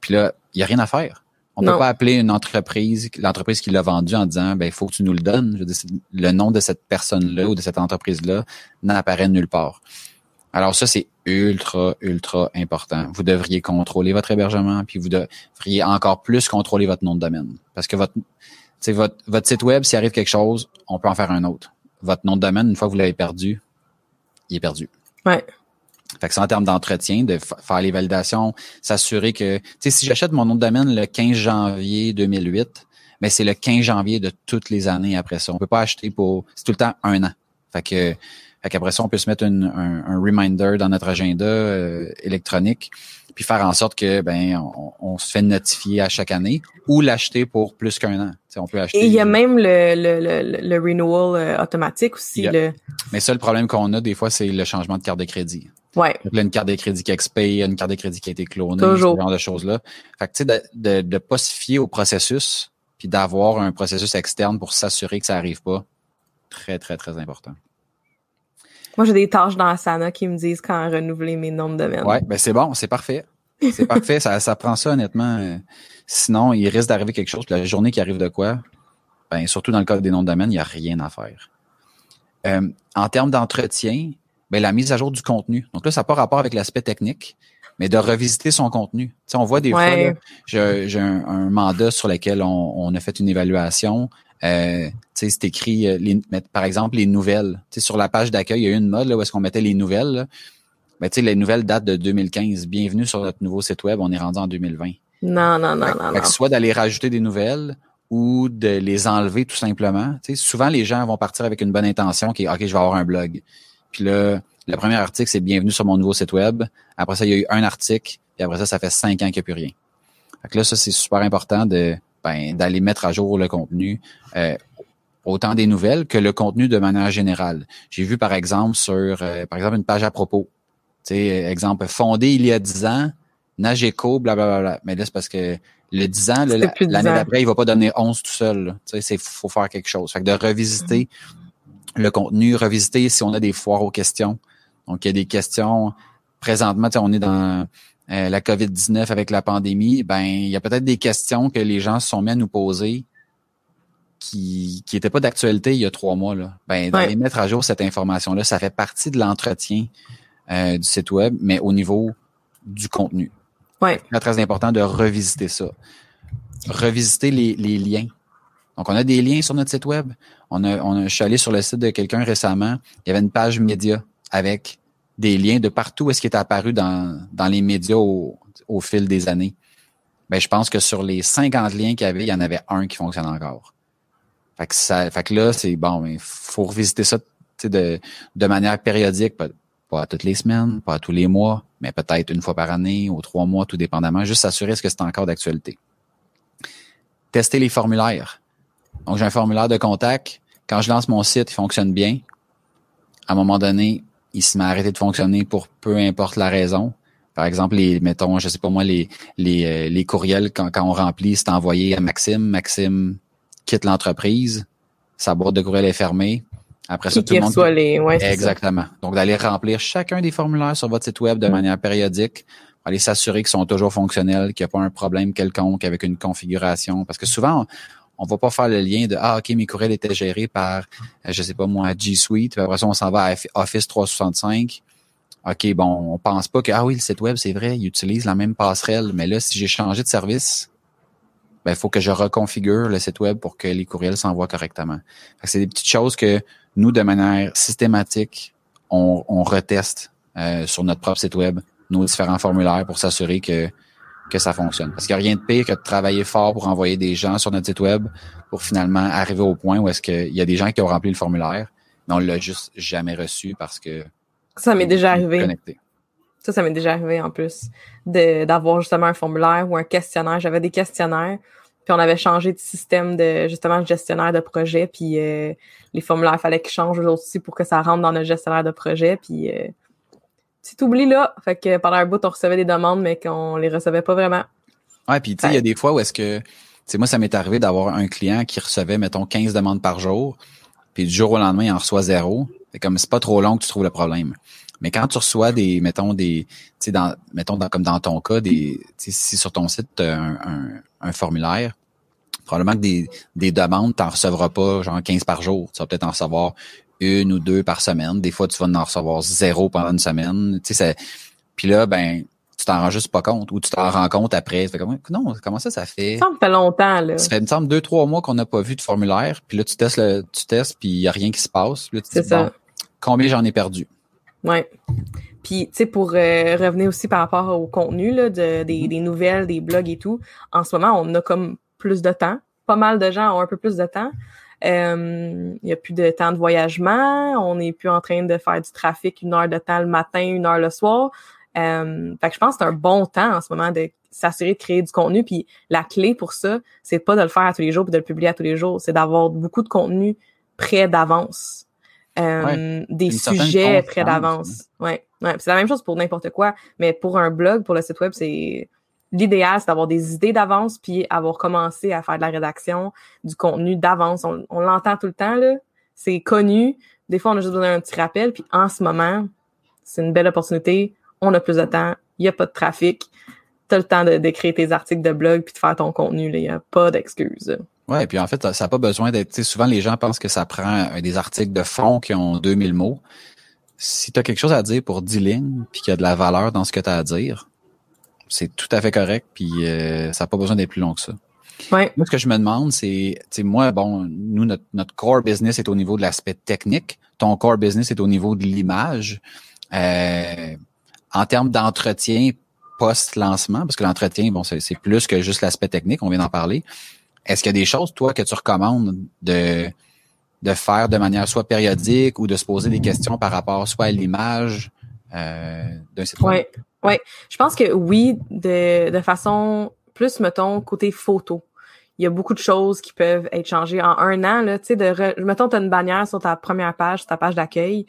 Puis là, il n'y a rien à faire. On ne peut pas appeler une entreprise, l'entreprise qui l'a vendu en disant, ben, il faut que tu nous le donnes. Je veux le nom de cette personne-là ou de cette entreprise-là n'apparaît nulle part. Alors ça, c'est ultra, ultra important. Vous devriez contrôler votre hébergement, puis vous devriez encore plus contrôler votre nom de domaine. Parce que votre, votre, votre site web, s'il arrive quelque chose, on peut en faire un autre. Votre nom de domaine, une fois que vous l'avez perdu, il est perdu. Ouais. Fait que c'est en termes d'entretien, de faire les validations, s'assurer que, tu sais, si j'achète mon nom de domaine le 15 janvier 2008, mais ben, c'est le 15 janvier de toutes les années après ça. On peut pas acheter pour, c'est tout le temps un an. Fait que fait qu'après ça, on peut se mettre un, un, reminder dans notre agenda euh, électronique, puis faire en sorte que ben on, se fait notifier à chaque année ou l'acheter pour plus qu'un an. on peut acheter. Et il y a même le, le, le, le renewal euh, automatique aussi. Le... Mais ça, le problème qu'on a des fois, c'est le changement de carte de crédit. Ouais. Là, une carte de crédit qui expire, une carte de crédit qui a été clonée, ce genre de choses-là. Fait que tu sais, de, de, de pas se fier au processus, puis d'avoir un processus externe pour s'assurer que ça arrive pas. Très, très, très important. Moi, j'ai des tâches dans Asana qui me disent quand renouveler mes noms de domaine. Ouais, ben c'est bon, c'est parfait. C'est parfait, ça, ça prend ça honnêtement. Sinon, il risque d'arriver quelque chose. La journée qui arrive de quoi, ben surtout dans le cas des noms de domaine, il n'y a rien à faire. Euh, en termes d'entretien, ben la mise à jour du contenu. Donc là, ça n'a pas rapport avec l'aspect technique, mais de revisiter son contenu. Tu on voit des fois, j'ai un, mandat sur lequel on, on, a fait une évaluation. Euh, c'est écrit, euh, les, par exemple, les nouvelles. sais sur la page d'accueil, il y a eu une mode là, où est-ce qu'on mettait les nouvelles. Là. Ben, les nouvelles datent de 2015. Bienvenue sur notre nouveau site web, on est rendu en 2020. Non, non, non, non, non. Soit d'aller rajouter des nouvelles ou de les enlever tout simplement. sais souvent, les gens vont partir avec une bonne intention qui est OK, je vais avoir un blog. Puis là, le premier article, c'est Bienvenue sur mon nouveau site web. Après ça, il y a eu un article, et après ça, ça fait cinq ans qu'il n'y a plus rien. Fait que là, ça, c'est super important de ben, d'aller mettre à jour le contenu. Euh, autant des nouvelles que le contenu de manière générale. J'ai vu par exemple sur euh, par exemple une page à propos. Tu sais, exemple fondé il y a 10 ans, Nageco, blablabla. Mais là, c'est parce que le 10 ans, l'année d'après, il va pas donner 11 tout seul. Tu sais, il faut faire quelque chose. Fait que de revisiter mm-hmm. Le contenu, revisiter si on a des foires aux questions. Donc, il y a des questions. Présentement, on est dans euh, la COVID-19 avec la pandémie. Ben, il y a peut-être des questions que les gens se sont mis à nous poser qui qui pas d'actualité il y a trois mois là, ben d'aller mettre à jour cette information là, ça fait partie de l'entretien euh, du site web, mais au niveau du contenu. Ouais. C'est très important de revisiter ça, revisiter les, les liens. Donc on a des liens sur notre site web. On a, on a je suis allé sur le site de quelqu'un récemment, il y avait une page média avec des liens de partout est-ce qui est apparu dans, dans les médias au, au fil des années. Ben, je pense que sur les 50 liens qu'il y avait, il y en avait un qui fonctionne encore. Fait que, ça, fait que là, c'est bon, il faut revisiter ça de, de manière périodique, pas, pas toutes les semaines, pas tous les mois, mais peut-être une fois par année ou trois mois, tout dépendamment, juste s'assurer est-ce que c'est encore d'actualité. Tester les formulaires. Donc, j'ai un formulaire de contact. Quand je lance mon site, il fonctionne bien. à un moment donné, il se met à arrêter de fonctionner pour peu importe la raison. Par exemple, les, mettons, je sais pas moi, les, les, euh, les courriels, quand, quand on remplit, c'est envoyé à Maxime. Maxime quitte l'entreprise. Sa boîte de courriel est fermée. Après ça, tout le monde. Les... Ouais, Exactement. Donc, d'aller remplir chacun des formulaires sur votre site web de manière périodique aller s'assurer qu'ils sont toujours fonctionnels, qu'il n'y a pas un problème quelconque avec une configuration. Parce que souvent, on va pas faire le lien de ah ok mes courriels étaient gérés par euh, je sais pas moi G Suite puis après ça on s'en va à Office 365 ok bon on pense pas que ah oui le site web c'est vrai il utilise la même passerelle mais là si j'ai changé de service ben il faut que je reconfigure le site web pour que les courriels s'envoient correctement. C'est des petites choses que nous de manière systématique on, on reteste euh, sur notre propre site web nos différents formulaires pour s'assurer que que ça fonctionne. Parce qu'il n'y a rien de pire que de travailler fort pour envoyer des gens sur notre site web pour finalement arriver au point où est-ce qu'il y a des gens qui ont rempli le formulaire, mais on l'a juste jamais reçu parce que ça m'est déjà arrivé. Ça, ça m'est déjà arrivé en plus d'avoir justement un formulaire ou un questionnaire. J'avais des questionnaires, puis on avait changé de système de justement gestionnaire de projet, puis euh, les formulaires, il fallait qu'ils changent aussi pour que ça rentre dans notre gestionnaire de projet, puis euh, tu oublié là. Fait que pendant un bout, on recevait des demandes, mais qu'on les recevait pas vraiment. Ouais, puis tu sais, il y a des fois où est-ce que, tu sais, moi, ça m'est arrivé d'avoir un client qui recevait, mettons, 15 demandes par jour, puis du jour au lendemain, il en reçoit zéro. C'est comme, c'est pas trop long que tu trouves le problème. Mais quand tu reçois des, mettons, des, tu sais, dans, mettons, comme dans ton cas, des, si sur ton site, tu un, un, un, formulaire, probablement que des, des demandes, tu n'en recevras pas, genre 15 par jour. Tu vas peut-être en recevoir une ou deux par semaine. Des fois, tu vas en recevoir zéro pendant une semaine. Tu sais, puis là, ben, tu t'en rends juste pas compte ou tu t'en rends compte après. Tu fais comme, non, comment ça, ça fait? Ça me fait longtemps, là. Ça fait, me semble, deux, trois mois qu'on n'a pas vu de formulaire. Puis là, tu testes, le, tu testes, puis il y a rien qui se passe. C'est ça. combien j'en ai perdu? Ouais. Puis, tu sais, pour euh, revenir aussi par rapport au contenu là, de, des, mm-hmm. des nouvelles, des blogs et tout, en ce moment, on a comme plus de temps. Pas mal de gens ont un peu plus de temps. Euh, il n'y a plus de temps de voyagement. On n'est plus en train de faire du trafic une heure de temps le matin, une heure le soir. Euh, fait que je pense que c'est un bon temps en ce moment de s'assurer de créer du contenu. Puis la clé pour ça, c'est pas de le faire à tous les jours puis de le publier à tous les jours. C'est d'avoir beaucoup de contenu prêt d'avance. Euh, des sujets prêts d'avance. Ouais, ouais. c'est la même chose pour n'importe quoi, mais pour un blog, pour le site web, c'est l'idéal, c'est d'avoir des idées d'avance, puis avoir commencé à faire de la rédaction, du contenu d'avance. On, l'entend tout le temps, là. C'est connu. Des fois, on a juste besoin d'un petit rappel. Puis en ce moment, c'est une belle opportunité. On a plus de temps. Il n'y a pas de trafic. Tu as le temps d'écrire tes articles de blog puis de faire ton contenu. Il n'y a pas d'excuses. Ouais, puis en fait, ça n'a pas besoin d'être. Souvent, les gens pensent que ça prend des articles de fond qui ont 2000 mots. Si tu as quelque chose à dire pour 10 lignes, puis qu'il y a de la valeur dans ce que tu as à dire, c'est tout à fait correct, puis euh, ça n'a pas besoin d'être plus long que ça. Ouais. Moi, ce que je me demande, c'est, tu moi, bon, nous, notre, notre core business est au niveau de l'aspect technique. Ton core business est au niveau de l'image. Euh, en termes d'entretien post-lancement, parce que l'entretien, bon, c'est plus que juste l'aspect technique, on vient d'en parler. Est-ce qu'il y a des choses, toi, que tu recommandes de, de faire de manière soit périodique ou de se poser des questions par rapport soit à l'image euh, d'un site web? Oui, je pense que oui, de, de façon plus, mettons, côté photo. Il y a beaucoup de choses qui peuvent être changées en un an. Là, tu sais, de mettons, tu as une bannière sur ta première page, sur ta page d'accueil.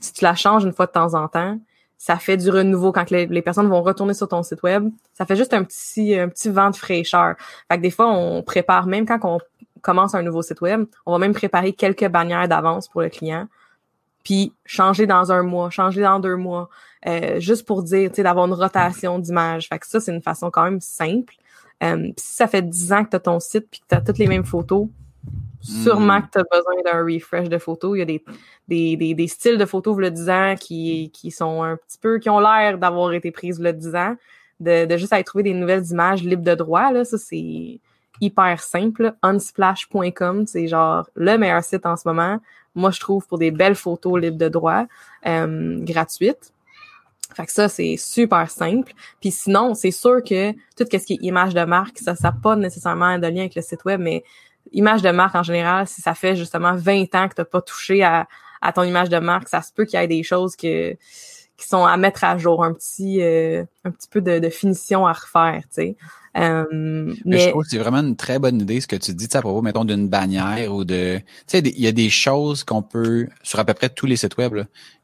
Si tu la changes une fois de temps en temps, ça fait du renouveau quand les, les, personnes vont retourner sur ton site web. Ça fait juste un petit, un petit vent de fraîcheur. Fait que des fois, on prépare, même quand on commence un nouveau site web, on va même préparer quelques bannières d'avance pour le client puis changer dans un mois, changer dans deux mois, euh, juste pour dire, tu sais, d'avoir une rotation d'images. Fait que ça, c'est une façon quand même simple. Euh, si ça fait dix ans que tu as ton site puis que tu as toutes les mêmes photos, sûrement hmm. que tu as besoin d'un refresh de photos. Il y a des, des, des, des styles de photos le 10 ans qui, qui sont un petit peu, qui ont l'air d'avoir été prises le 10 ans. De, de juste aller trouver des nouvelles images libres de droit, là, ça c'est hyper simple. Unsplash.com, c'est genre le meilleur site en ce moment moi, je trouve, pour des belles photos libres de droit, euh, gratuites. Fait que ça, c'est super simple. Puis sinon, c'est sûr que tout ce qui est image de marque, ça n'a pas nécessairement de lien avec le site web, mais image de marque en général, si ça fait justement 20 ans que tu n'as pas touché à, à ton image de marque, ça se peut qu'il y ait des choses que qui sont à mettre à jour, un petit euh, un petit peu de, de finition à refaire, tu sais. Euh, mais... Je trouve que c'est vraiment une très bonne idée ce que tu dis à propos, mettons, d'une bannière ou de... Tu sais, il y a des choses qu'on peut, sur à peu près tous les sites web,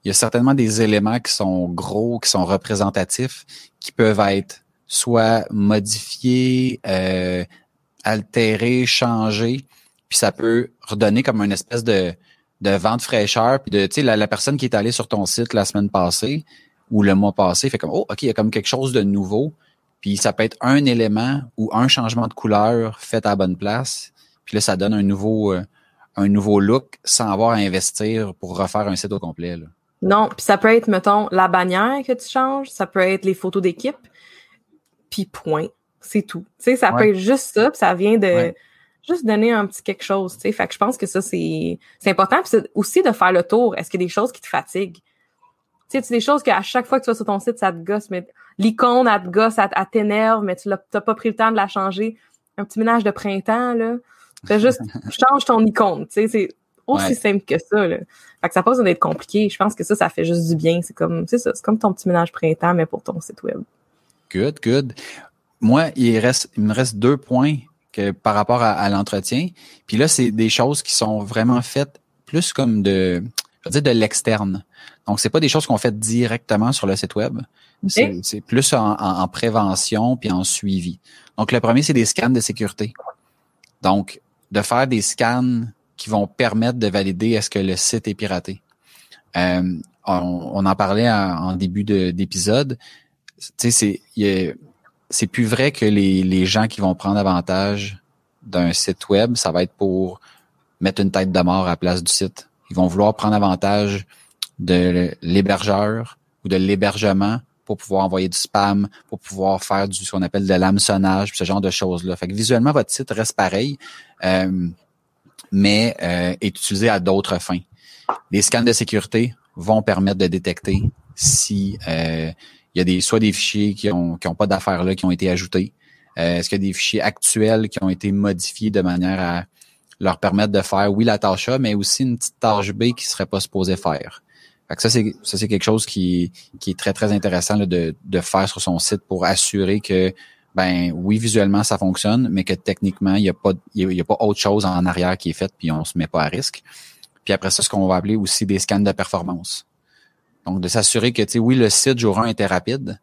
il y a certainement des éléments qui sont gros, qui sont représentatifs, qui peuvent être soit modifiés, euh, altérés, changés, puis ça peut redonner comme une espèce de, de vent de fraîcheur, puis de, tu sais, la, la personne qui est allée sur ton site la semaine passée ou le mois passé fait comme, oh, OK, il y a comme quelque chose de nouveau puis ça peut être un élément ou un changement de couleur fait à la bonne place. Puis là, ça donne un nouveau, euh, un nouveau look sans avoir à investir pour refaire un site au complet. Là. Non, puis ça peut être, mettons, la bannière que tu changes, ça peut être les photos d'équipe, puis point. C'est tout. Tu sais, ça peut être juste ça, puis ça vient de juste donner un petit quelque chose. Tu sais, fait que je pense que ça, c'est important. Puis c'est aussi de faire le tour. Est-ce qu'il y a des choses qui te fatiguent? Tu sais, des choses qu'à chaque fois que tu vas sur ton site, ça te gosse, mais l'icône, elle te gosse, elle, t'énerve, mais tu n'as pas pris le temps de la changer? Un petit ménage de printemps, là. Fais juste, change ton icône, tu sais, c'est aussi simple que ça, là. Fait que ça pas d'être compliqué. Je pense que ça, ça fait juste du bien. C'est comme, c'est ça, c'est comme ton petit ménage printemps, mais pour ton site web. Good, good. Moi, il reste, il me reste deux points que par rapport à, l'entretien. Puis là, c'est des choses qui sont vraiment faites plus comme de, je veux dire, de l'externe. Donc, c'est pas des choses qu'on fait directement sur le site web. C'est plus en, prévention puis en suivi. Donc, le premier, c'est des scans de sécurité. Donc, de faire des scans qui vont permettre de valider est-ce que le site est piraté. Euh, on, en parlait en, début d'épisode. Tu sais, c'est c'est plus vrai que les, les gens qui vont prendre avantage d'un site web, ça va être pour mettre une tête de mort à la place du site. Ils vont vouloir prendre avantage de l'hébergeur ou de l'hébergement pour pouvoir envoyer du spam, pour pouvoir faire du ce qu'on appelle de l'hameçonnage, ce genre de choses-là. Fait que visuellement, votre site reste pareil, euh, mais euh, est utilisé à d'autres fins. Les scans de sécurité vont permettre de détecter si euh, il y a des soit des fichiers qui ont qui ont pas d'affaires là qui ont été ajoutés. Est-ce qu'il y a des fichiers actuels qui ont été modifiés de manière à leur permettre de faire oui la tâche A, mais aussi une petite tâche B qui serait pas supposée faire? Fait que ça, c'est, ça, c'est quelque chose qui, qui est très, très intéressant de, de faire sur son site pour assurer que, ben oui, visuellement, ça fonctionne, mais que techniquement, il n'y a, pas, il y a pas autre chose en arrière qui est faite, puis on se met pas à risque. Puis après ça, ce qu'on va appeler aussi des scans de performance. Donc, de s'assurer que, tu sais, oui, le site jour 1 était rapide,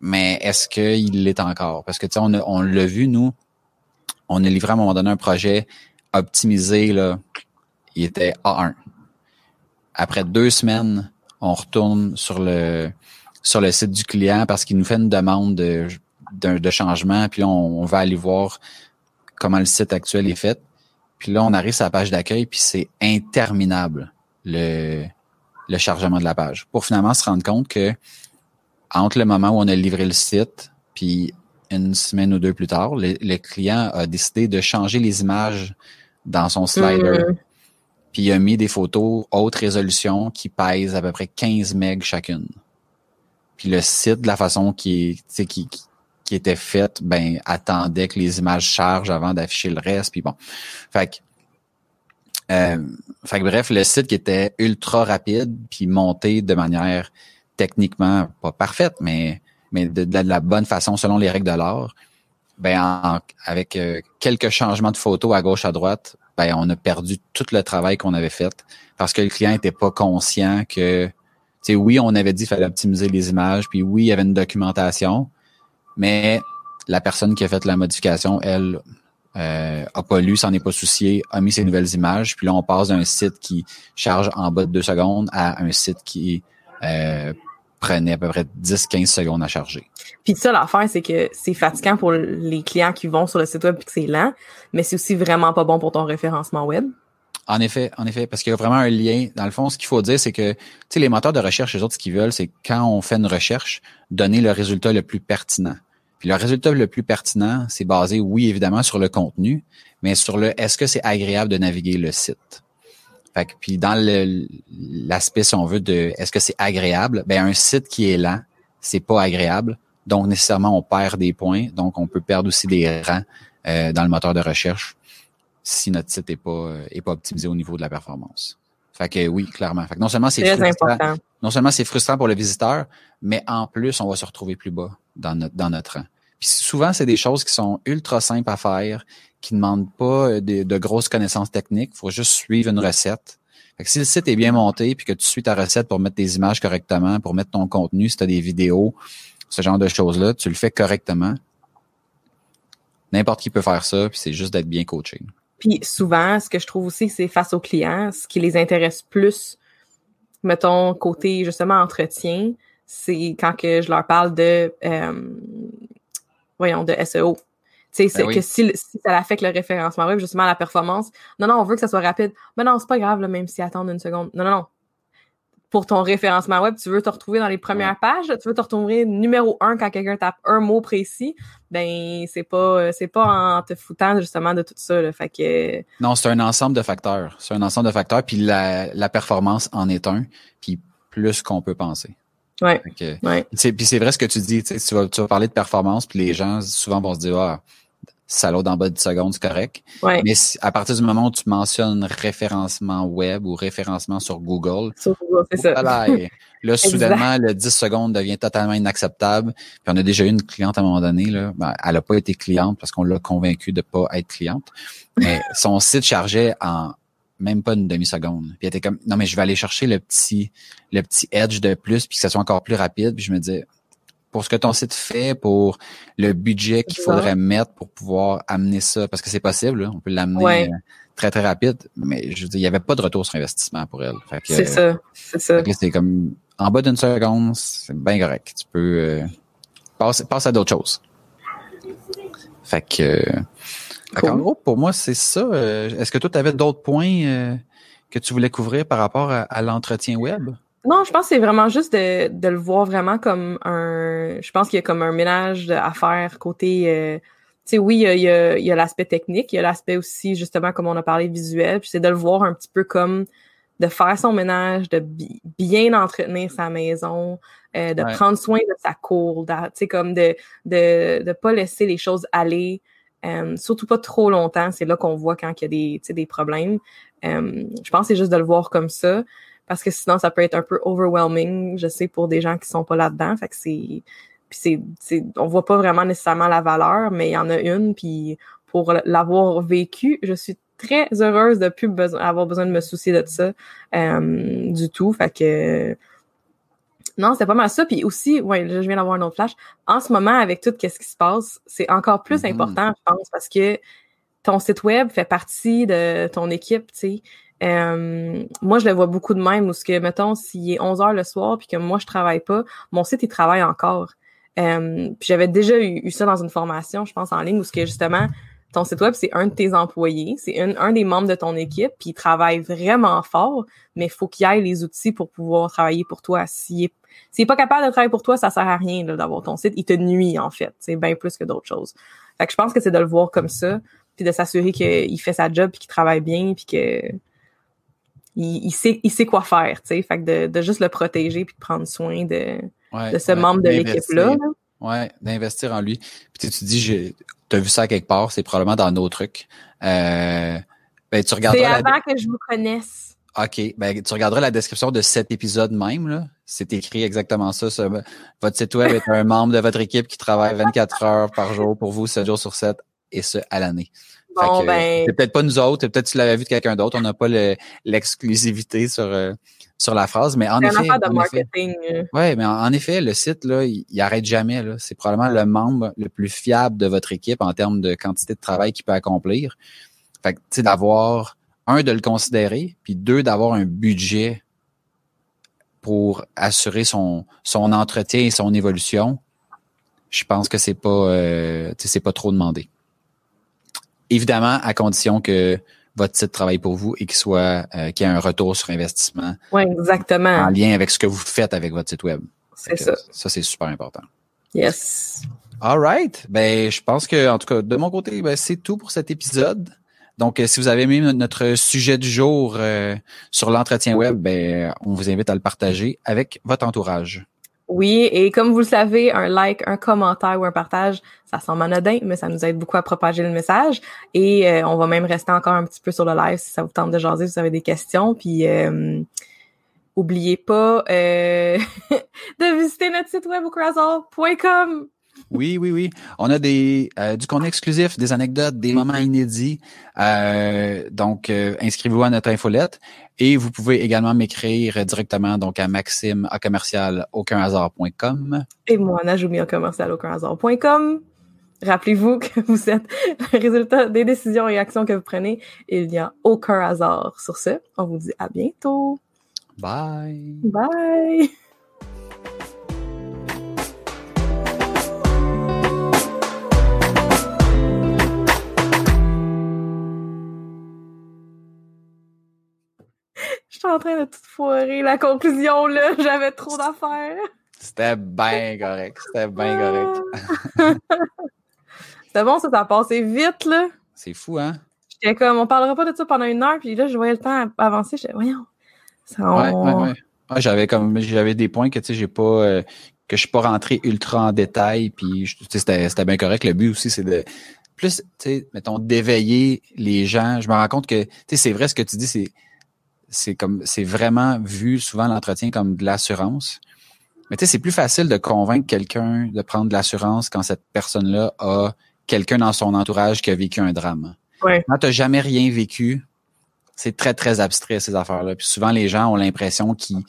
mais est-ce qu'il l'est encore? Parce que, tu sais, on, on l'a vu, nous, on a livré à un moment donné un projet optimisé, là, il était A1 après deux semaines, on retourne sur le sur le site du client parce qu'il nous fait une demande de, de, changement, puis on, va aller voir comment le site actuel est fait. Puis là, on arrive sur la page d'accueil, puis c'est interminable le, le chargement de la page. Pour finalement se rendre compte que entre le moment où on a livré le site, puis une semaine ou deux plus tard, le, client a décidé de changer les images dans son slider. Mm puis il a mis des photos haute résolution qui pèsent à peu près 15 MB chacune. Puis le site, de la façon qui, qui, qui était faite, ben attendait que les images chargent avant d'afficher le reste. Puis bon, fait que, euh, fait que bref, le site qui était ultra rapide puis monté de manière techniquement pas parfaite, mais mais de, la bonne façon selon les règles de l'art, ben avec euh, quelques changements de photos à gauche à droite, ben on a perdu tout le travail qu'on avait fait parce que le client n'était pas conscient que, oui, on avait dit qu'il fallait optimiser les images, puis oui, il y avait une documentation, mais la personne qui a fait la modification, elle, euh, a pas lu, s'en est pas soucié, a mis ses nouvelles images, puis là, on passe d'un site qui charge en bas de deux secondes à un site qui euh, prenait à peu près 10-15 secondes à charger. Puis ça, l'affaire, c'est que c'est fatigant pour les clients qui vont sur le site web et que c'est lent, mais c'est aussi vraiment pas bon pour ton référencement web. En effet, en effet, parce qu'il y a vraiment un lien. Dans le fond, ce qu'il faut dire, c'est que tu sais, les moteurs de recherche, les autres, ce qu'ils veulent, c'est quand on fait une recherche, donner le résultat le plus pertinent. Puis le résultat le plus pertinent, c'est basé, oui, évidemment, sur le contenu, mais sur le est-ce que c'est agréable de naviguer le site? Fait que, puis dans l'aspect, si on veut, de est-ce que c'est agréable, ben un site qui est lent, c'est pas agréable. Donc nécessairement, on perd des points. Donc on peut perdre aussi des rangs euh, dans le moteur de recherche si notre site est pas est pas optimisé au niveau de la performance. Fait que oui, clairement. Fait que non seulement c'est frustrant, non seulement c'est frustrant pour le visiteur, mais en plus, on va se retrouver plus bas dans notre, dans notre rang. Puis souvent, c'est des choses qui sont ultra simples à faire, qui ne demandent pas euh, de, grosses connaissances techniques. Il faut juste suivre une recette. Si le site est bien monté, puis que tu suis ta recette pour mettre tes images correctement, pour mettre ton contenu, si tu as des vidéos, ce genre de choses-là, tu le fais correctement. N'importe qui peut faire ça, puis c'est juste d'être bien coaché. Puis souvent, ce que je trouve aussi, c'est face aux clients, ce qui les intéresse plus, mettons, côté justement entretien, c'est quand que je leur parle de euh, voyons, de SEO. Tu sais, ben que si, si, ça affecte le référencement web, justement, la performance, non, non, on veut que ça soit rapide. Mais non, c'est pas grave, là, même si attendre une seconde. Non, non, non. Pour ton référencement web, tu veux te retrouver dans les premières pages, tu veux te retrouver numéro un quand quelqu'un tape un mot précis, ben c'est pas c'est pas en te foutant justement de tout ça. Là. Fait que non, c'est un ensemble de facteurs. C'est un ensemble de facteurs, puis la, la performance en est un, puis plus qu'on peut penser. Ouais. ouais. Puis c'est vrai ce que tu dis, tu vas, tu vas parler de performance, puis les gens souvent vont se dire ah salaud en bas de 10 secondes, c'est correct. Ouais. Mais à partir du moment où tu mentionnes référencement web ou référencement sur Google, sur Google c'est ça. Là, soudainement, le 10 secondes devient totalement inacceptable. Puis on a déjà eu une cliente à un moment donné, là, ben, elle n'a pas été cliente parce qu'on l'a convaincue de pas être cliente. Mais son site chargeait en même pas une demi-seconde. Puis elle était comme non mais je vais aller chercher le petit le petit edge de plus puis que ça soit encore plus rapide. Puis je me disais pour ce que ton site fait, pour le budget qu'il faudrait mettre pour pouvoir amener ça, parce que c'est possible, on peut l'amener euh, très très rapide, mais je veux dire, il n'y avait pas de retour sur investissement pour elle. C'est ça, c'est ça. C'est comme en bas d'une seconde, c'est bien correct. Tu peux euh, passer, passer à d'autres choses. Fait que en gros, pour moi, c'est ça. Euh, est-ce que toi, tu avais d'autres points euh, que tu voulais couvrir par rapport à, l'entretien web? Non, je pense que c'est vraiment juste de, de, le voir vraiment comme un. Je pense qu'il y a comme un ménage à faire côté. Euh, tu sais, oui, il y a, il y a l'aspect technique, il y a l'aspect aussi, justement, comme on a parlé, visuel. Puis c'est de le voir un petit peu comme de faire son ménage, de bien entretenir sa maison, de prendre soin de sa cour, tu sais, comme de de de pas laisser les choses aller. Euh, surtout pas trop longtemps, c'est là qu'on voit quand il y a des, des problèmes. Euh, je pense que c'est juste de le voir comme ça, parce que sinon ça peut être un peu overwhelming, je sais, pour des gens qui sont pas là-dedans. Fait que c'est. Puis c'est, on voit pas vraiment nécessairement la valeur, mais il y en a une, puis pour l'avoir vécu, je suis très heureuse de plus besoin, avoir besoin de me soucier de ça euh, du tout. Fait que non, c'est pas mal ça. Puis aussi, ouais, je viens d'avoir un autre flash. En ce moment, avec tout ce qui se passe, c'est encore plus mm-hmm. important, je pense, parce que ton site web fait partie de ton équipe, tu sais. Euh, moi, je le vois beaucoup de même, où ce que, mettons, s'il est 11 heures le soir, puis que moi, je travaille pas, mon site, il travaille encore. Euh, puis j'avais déjà eu, ça dans une formation, je pense, en ligne, où ce que, justement, ton site web, c'est un de tes employés, c'est un, un des membres de ton équipe, puis il travaille vraiment fort, mais il faut qu'il ait les outils pour pouvoir travailler pour toi. S'il est, est pas capable de travailler pour toi, ça sert à rien d'avoir ton site. Il te nuit, en fait. C'est bien plus que d'autres choses. Fait que je pense que c'est de le voir comme ça, puis de s'assurer qu'il fait sa job, puis qu'il travaille bien, puis que il, sait, il sait quoi faire, tu sais. Fait que de, juste le protéger, puis de prendre soin de, de ce membre de l'équipe-là. Ouais, d'investir en lui. Puis tu dis, tu as vu ça quelque part, c'est probablement dans nos trucs. Euh, ben, tu regarderas. C'est avant que je vous connaisse. OK. Ben, tu regarderas la description de cet épisode même, là. C'est écrit exactement ça. votre site web est un membre de votre équipe qui travaille 24 heures par jour pour vous, 7 jours sur 7, et ce, à l'année. Bon, ben... C'est peut-être pas nous autres, peut-être tu l'avais vu de quelqu'un d'autre. On n'a pas l'exclusivité sur, euh, sur la phrase, mais en effet. De marketing. ouais, mais en, effet, le site, là, il, arrête jamais, là. C'est probablement le membre le plus fiable de votre équipe en termes de quantité de travail qu'il peut accomplir. Fait que, tu sais, d'avoir, un, de le considérer, puis deux, d'avoir un budget pour assurer son, son entretien et son évolution, je pense que c'est pas, euh, c'est pas trop demandé. Évidemment, à condition que votre site travaille pour vous et qu'il soit euh, qu'il y ait un retour sur investissement. Oui, exactement. En lien avec ce que vous faites avec votre site web. C'est ça. Ça, c'est super important. Yes. All right. Ben, je pense que, en tout cas, de mon côté, ben, c'est tout pour cet épisode. Donc, euh, si vous avez aimé notre sujet du jour euh, sur l'entretien web, ben, on vous invite à le partager avec votre entourage. Oui, et comme vous le savez, un like, un commentaire ou un partage, ça semble anodin, mais ça nous aide beaucoup à propager le message. Et euh, on va même rester encore un petit peu sur le live si ça vous tente de jaser, si vous avez des questions. Puis euh, oubliez pas euh, de visiter notre site web au oui, oui, oui. On a des euh, du contenu exclusif, des anecdotes, des moments inédits. Euh, donc, euh, inscrivez-vous à notre infolette. Et vous pouvez également m'écrire directement donc à maxime à commercial aucunhasard.com. Et moi, à commercial aucunhasard.com. Rappelez-vous que vous êtes le résultat des décisions et actions que vous prenez. Il n'y a aucun hasard. Sur ce, on vous dit à bientôt. Bye. Bye. Suis en train de tout foirer la conclusion, là. J'avais trop d'affaires. C'était bien correct. C'était bien correct. C'était bon, ça, ça a passé vite, là. C'est fou, hein? J'étais comme, on parlera pas de ça pendant une heure, puis là, je voyais le temps avancer. J'étais, voyons. Ça, Ouais, ouais, ouais. j'avais comme, j'avais des points que, tu sais, j'ai pas, euh, que je suis pas rentré ultra en détail, puis, tu sais, c'était, c'était bien correct. Le but aussi, c'est de, plus, tu sais, mettons, d'éveiller les gens. Je me rends compte que, tu sais, c'est vrai ce que tu dis, c'est, c'est comme c'est vraiment vu souvent l'entretien comme de l'assurance. Mais tu sais, c'est plus facile de convaincre quelqu'un de prendre de l'assurance quand cette personne-là a quelqu'un dans son entourage qui a vécu un drame. Ouais. Quand tu jamais rien vécu, c'est très, très abstrait, ces affaires-là. Puis souvent, les gens ont l'impression qu'ils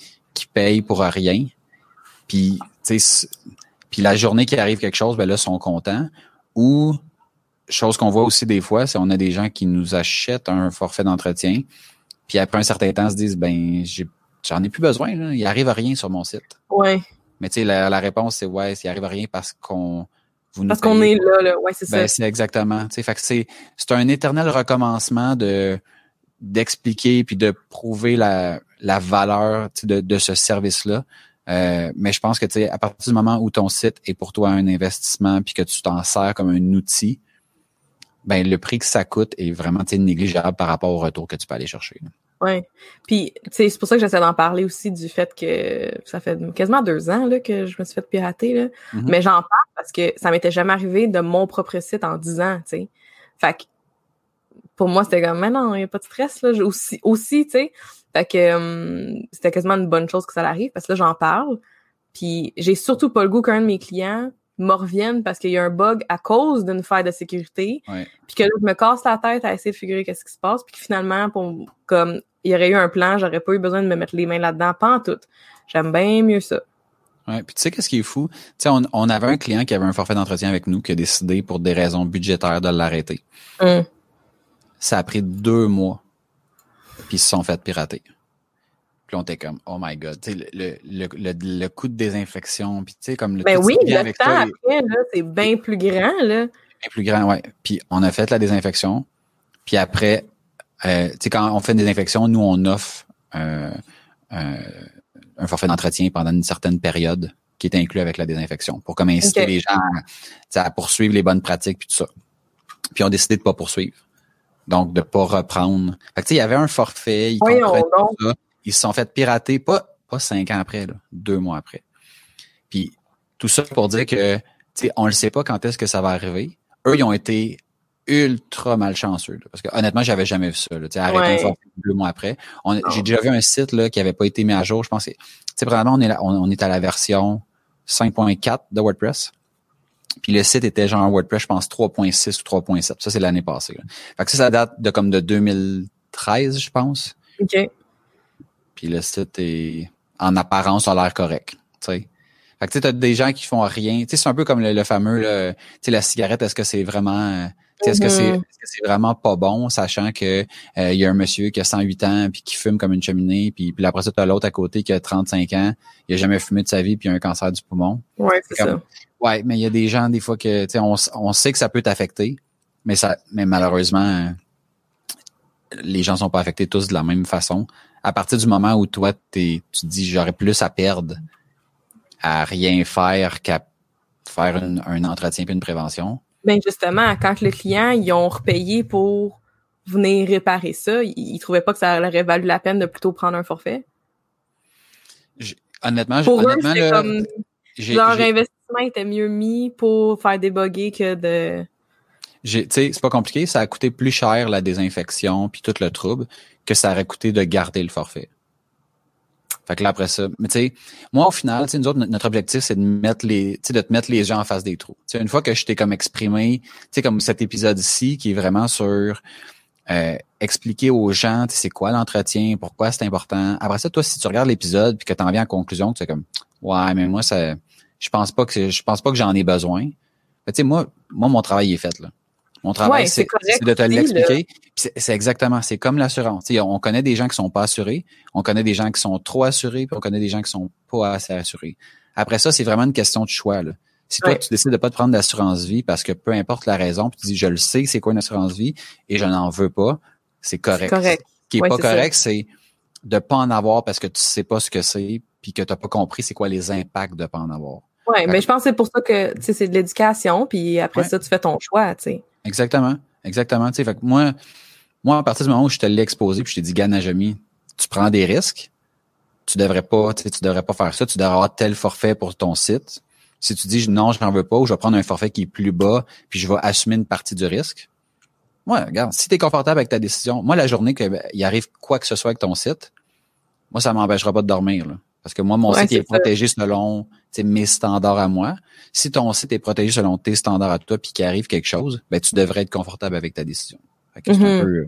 payent pour rien. Puis, tu sais, puis la journée qui arrive quelque chose, ben là, ils sont contents. Ou, chose qu'on voit aussi des fois, c'est on a des gens qui nous achètent un forfait d'entretien, puis après un certain temps, se disent, ben, j'en ai, plus besoin, là. il arrive à rien sur mon site. Ouais. Mais tu sais, la, réponse, c'est ouais, il arrive à rien parce qu'on vous Parce qu'on est là, là. Ouais, c'est ben, ça. C'est exactement. Tu sais, fait que c'est, c'est un éternel recommencement de d'expliquer puis de prouver la, la valeur de, de ce service-là. Euh, mais je pense que tu sais, à partir du moment où ton site est pour toi un investissement puis que tu t'en sers comme un outil, ben le prix que ça coûte est vraiment négligeable par rapport au retour que tu peux aller chercher. Oui. Puis, c'est pour ça que j'essaie d'en parler aussi du fait que ça fait quasiment deux ans là, que je me suis fait pirater. Là. Mm-hmm. Mais j'en parle parce que ça m'était jamais arrivé de mon propre site en dix ans, tu sais. Fait que pour moi, c'était comme, mais non, il n'y a pas de stress, là, aussi, aussi tu sais. Fait que hum, c'était quasiment une bonne chose que ça arrive parce que là, j'en parle. Puis j'ai surtout pas le goût qu'un de mes clients me reviennent parce qu'il y a un bug à cause d'une faille de sécurité. Puis que là, je me casse la tête à essayer de figurer qu'est-ce qui se passe. Puis que finalement, pour, comme il y aurait eu un plan, j'aurais pas eu besoin de me mettre les mains là-dedans, pas en tout. J'aime bien mieux ça. Ouais, puis tu sais qu'est-ce qui est fou? Tu sais, on, on, avait un client qui avait un forfait d'entretien avec nous qui a décidé pour des raisons budgétaires de l'arrêter. Hum. Ça a pris deux mois. Puis ils se sont fait pirater. Puis on était comme, oh my God, tu sais, le, le, le, le, coup de désinfection, puis tu sais, comme le Ben oui, le temps après, là, c'est bien plus grand, là. Bien plus grand, ouais. Puis on a fait la désinfection, puis après, euh, tu sais, quand on fait une désinfection, nous, on offre euh, euh, un forfait d'entretien pendant une certaine période qui est inclus avec la désinfection pour comme inciter les gens à, à, poursuivre les bonnes pratiques puis tout ça. Puis on a décidé de pas poursuivre. Donc, de pas reprendre. Fait que, tu sais, il y avait un forfait, ils oui, comprenaient ça ils se sont fait pirater pas, pas cinq ans après, là, deux mois après. Puis tout ça pour dire que on ne sait pas quand est-ce que ça va arriver. Eux, ils ont été ultra malchanceux. parce que honnêtement, j'avais jamais vu ça. Là, arrêter ouais. deux mois après. J'ai déjà vu un site là, qui avait pas été mis à jour. Je pense que probablement on est, là, on, est à la version 5.4 de WordPress. Puis le site était genre WordPress, je pense 3.6 ou 3.7. Ça, c'est l'année passée. Là. Fait que ça, ça date de comme de 2013, je pense. OK. Puis le site est en apparence a l'air correct. sais. Fait que tu as des gens qui font rien. C'est un peu comme le, fameux là, la cigarette, est-ce que c'est vraiment est-ce que c'est Mm-hmm. c'est vraiment pas bon, sachant que euh, il y a un monsieur qui a 108 ans puis qui fume comme une cheminée, puis, puis après ça, tu as l'autre à côté qui a 35 ans, il a jamais fumé de sa vie puis il a un cancer du poumon. Ouais, c'est ça. Ouais, mais il y a des gens des fois que on, on sait que ça peut t'affecter, mais ça mais malheureusement les gens sont pas affectés tous de la même façon à partir du moment où toi, es, tu te dis j'aurais plus à perdre à rien faire qu'à faire une, un entretien puis une prévention. Ben justement, quand le client, ils ont repayé pour venir réparer ça, ils, ils trouvaient pas que ça aurait valu la peine de plutôt prendre un forfait? Honnêtement, Pour eux, honnêtement, comme j'ai- leur j'ai- investissement était mieux mis pour faire débugger que de. C'est pas compliqué, ça a coûté plus cher la désinfection puis tout le trouble que ça aurait coûté de garder le forfait. Fait que là, après ça, mais tu sais, moi, au final, nous autres, notre- objectif, c'est de mettre les, de te mettre les gens en face des trous. Tu sais, une fois que je t'ai comme exprimé, tu sais, comme cet épisode-ci, qui est vraiment sur euh, expliquer aux gens, c'est quoi l'entretien, pourquoi c'est important. Après ça, toi, si tu regardes l'épisode puis que tu en viens en conclusion, tu es comme, ouais, mais moi, ça, je pense pas que, je pense pas que j'en ai besoin. Tu sais, moi, moi, mon travail est fait, là. Mon travail, Ouais, c'est de te l'expliquer. C'est exactement, c'est comme l'assurance. Tu sais, On connaît des gens qui sont pas assurés, on connaît des gens qui sont trop assurés, puis on connaît des gens qui sont pas assez assurés. Après ça, c'est vraiment une question de choix. Là. Si toi, Ouais. tu décides de pas te prendre d'assurance vie parce que peu importe la raison, puis tu dis je le sais, c'est quoi une assurance vie et je n'en veux pas, c'est correct. correct. Ce qui est Ouais, pas correct, c'est de pas en avoir parce que tu sais pas ce que c'est, puis que t'as pas compris c'est quoi les impacts de pas en avoir. Ouais, mais je pense que c'est pour ça que tu sais, c'est de l'éducation, puis après Ouais. ça, tu fais ton choix, tu sais. Exactement. Exactement. Tu moi, moi, à partir du moment où je te l'ai exposé, puis je t'ai dit, Gana Najami, tu prends des risques, tu devrais pas, tu tu devrais pas faire ça, tu devrais avoir tel forfait pour ton site. Si tu dis non, je n'en veux pas, ou je vais prendre un forfait qui est plus bas, puis je vais assumer une partie du risque. Moi, regarde, si tu es confortable avec ta décision, moi, la journée qu'il arrive quoi que ce soit avec ton site, moi, ça m'empêchera pas de dormir. Là. Parce que moi, mon Ouais, site est protégé selon mes standards à moi. Si ton site est protégé selon tes standards à toi, puis qu'il arrive quelque chose, ben tu devrais être confortable avec ta décision. Que c'est un peu,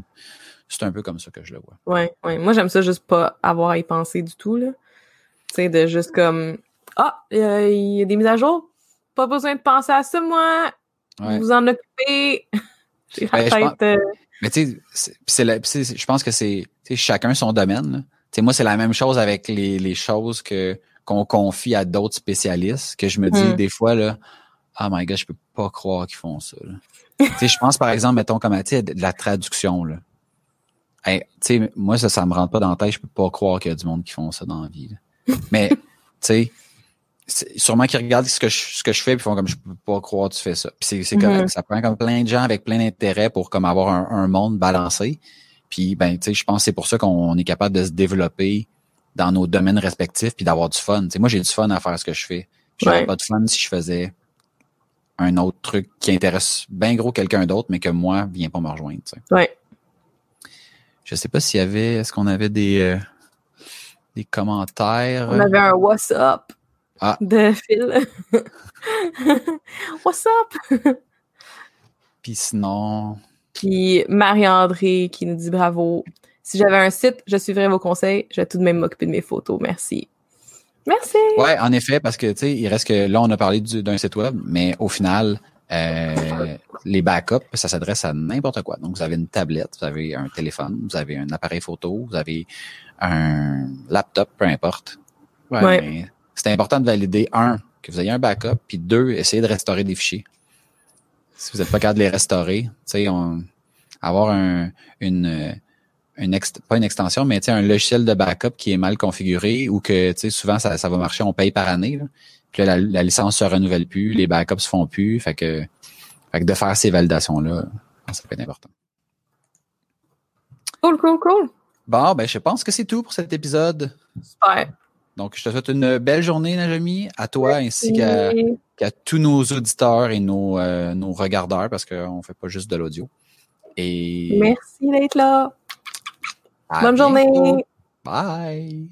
c'est un peu comme ça que je le vois. Ouais, ouais. Moi, j'aime ça juste pas avoir à y penser du tout. Tu sais, de juste comme, ah, euh, il y a des mises à jour. Pas besoin de penser à ça, moi. Ouais. Vous en occupez. J'ai la Ben, tête, euh, Mais tu sais, je pense que c'est chacun son domaine. là. Sais, moi, c'est la même chose avec les, les choses que qu'on confie à d'autres spécialistes, que je me dis Hmm. des fois, là, oh my god, je peux pas croire qu'ils font ça. là. tu sais, je pense par exemple, mettons comme tu sais, de la traduction. Là. Hey, tu sais, moi, ça, ça me rentre pas dans la tête, je peux pas croire qu'il y a du monde qui font ça dans la vie. là. Mais, tu sais, sûrement qu'ils regardent ce que je, ce que je fais puis font comme je peux pas croire que tu fais ça. Puis c'est, c'est correct. Mhm. Ça prend comme plein de gens avec plein d'intérêts pour comme avoir un, un monde balancé. Puis ben tu sais, je pense que c'est pour ça qu'on est capable de se développer dans nos domaines respectifs puis d'avoir du fun. Tu sais, moi j'ai du fun à faire ce que je fais. J'aurais Ouais. pas de fun si je faisais un autre truc qui intéresse bien gros quelqu'un d'autre, mais que moi vient pas me rejoindre. Ouais. Je sais pas s'il y avait, est-ce qu'on avait des euh, des commentaires? On avait un What's up Ah. de Phil. What's up? Puis sinon, Puis Marie-André qui nous dit bravo. Si j'avais un site, je suivrais vos conseils. Je vais tout de même m'occuper de mes photos. Merci. Merci. Ouais, en effet, parce que tu sais, il reste que là, on a parlé du- d'un site web, mais au final, euh, les backups, ça s'adresse à n'importe quoi. Donc, vous avez une tablette, vous avez un téléphone, vous avez un appareil photo, vous avez un laptop, peu importe. Ouais, C'est important de valider, un, que vous ayez un backup, puis deux, essayez de restaurer des fichiers. Si vous n'êtes pas capable de les restaurer, tu sais, on- avoir un, une, une ext- pas une extension, mais tu sais, un logiciel de backup qui est mal configuré ou que tu sais, souvent ça, ça va marcher, on paye par année. Là. Puis là, la, la licence se renouvelle plus, les backups se font plus. Fait que, fait que de faire ces validations-là, ça peut être important. Cool, cool, cool. Bon, ben je pense que c'est tout pour cet épisode. Super. Donc, je te souhaite une belle journée, Najami, à toi ainsi qu'à Qu'à tous nos auditeurs et nos, euh, nos regardeurs, parce qu'on fait pas juste de l'audio. Et Merci d'être là. à Bonne bientôt. journée. Bye.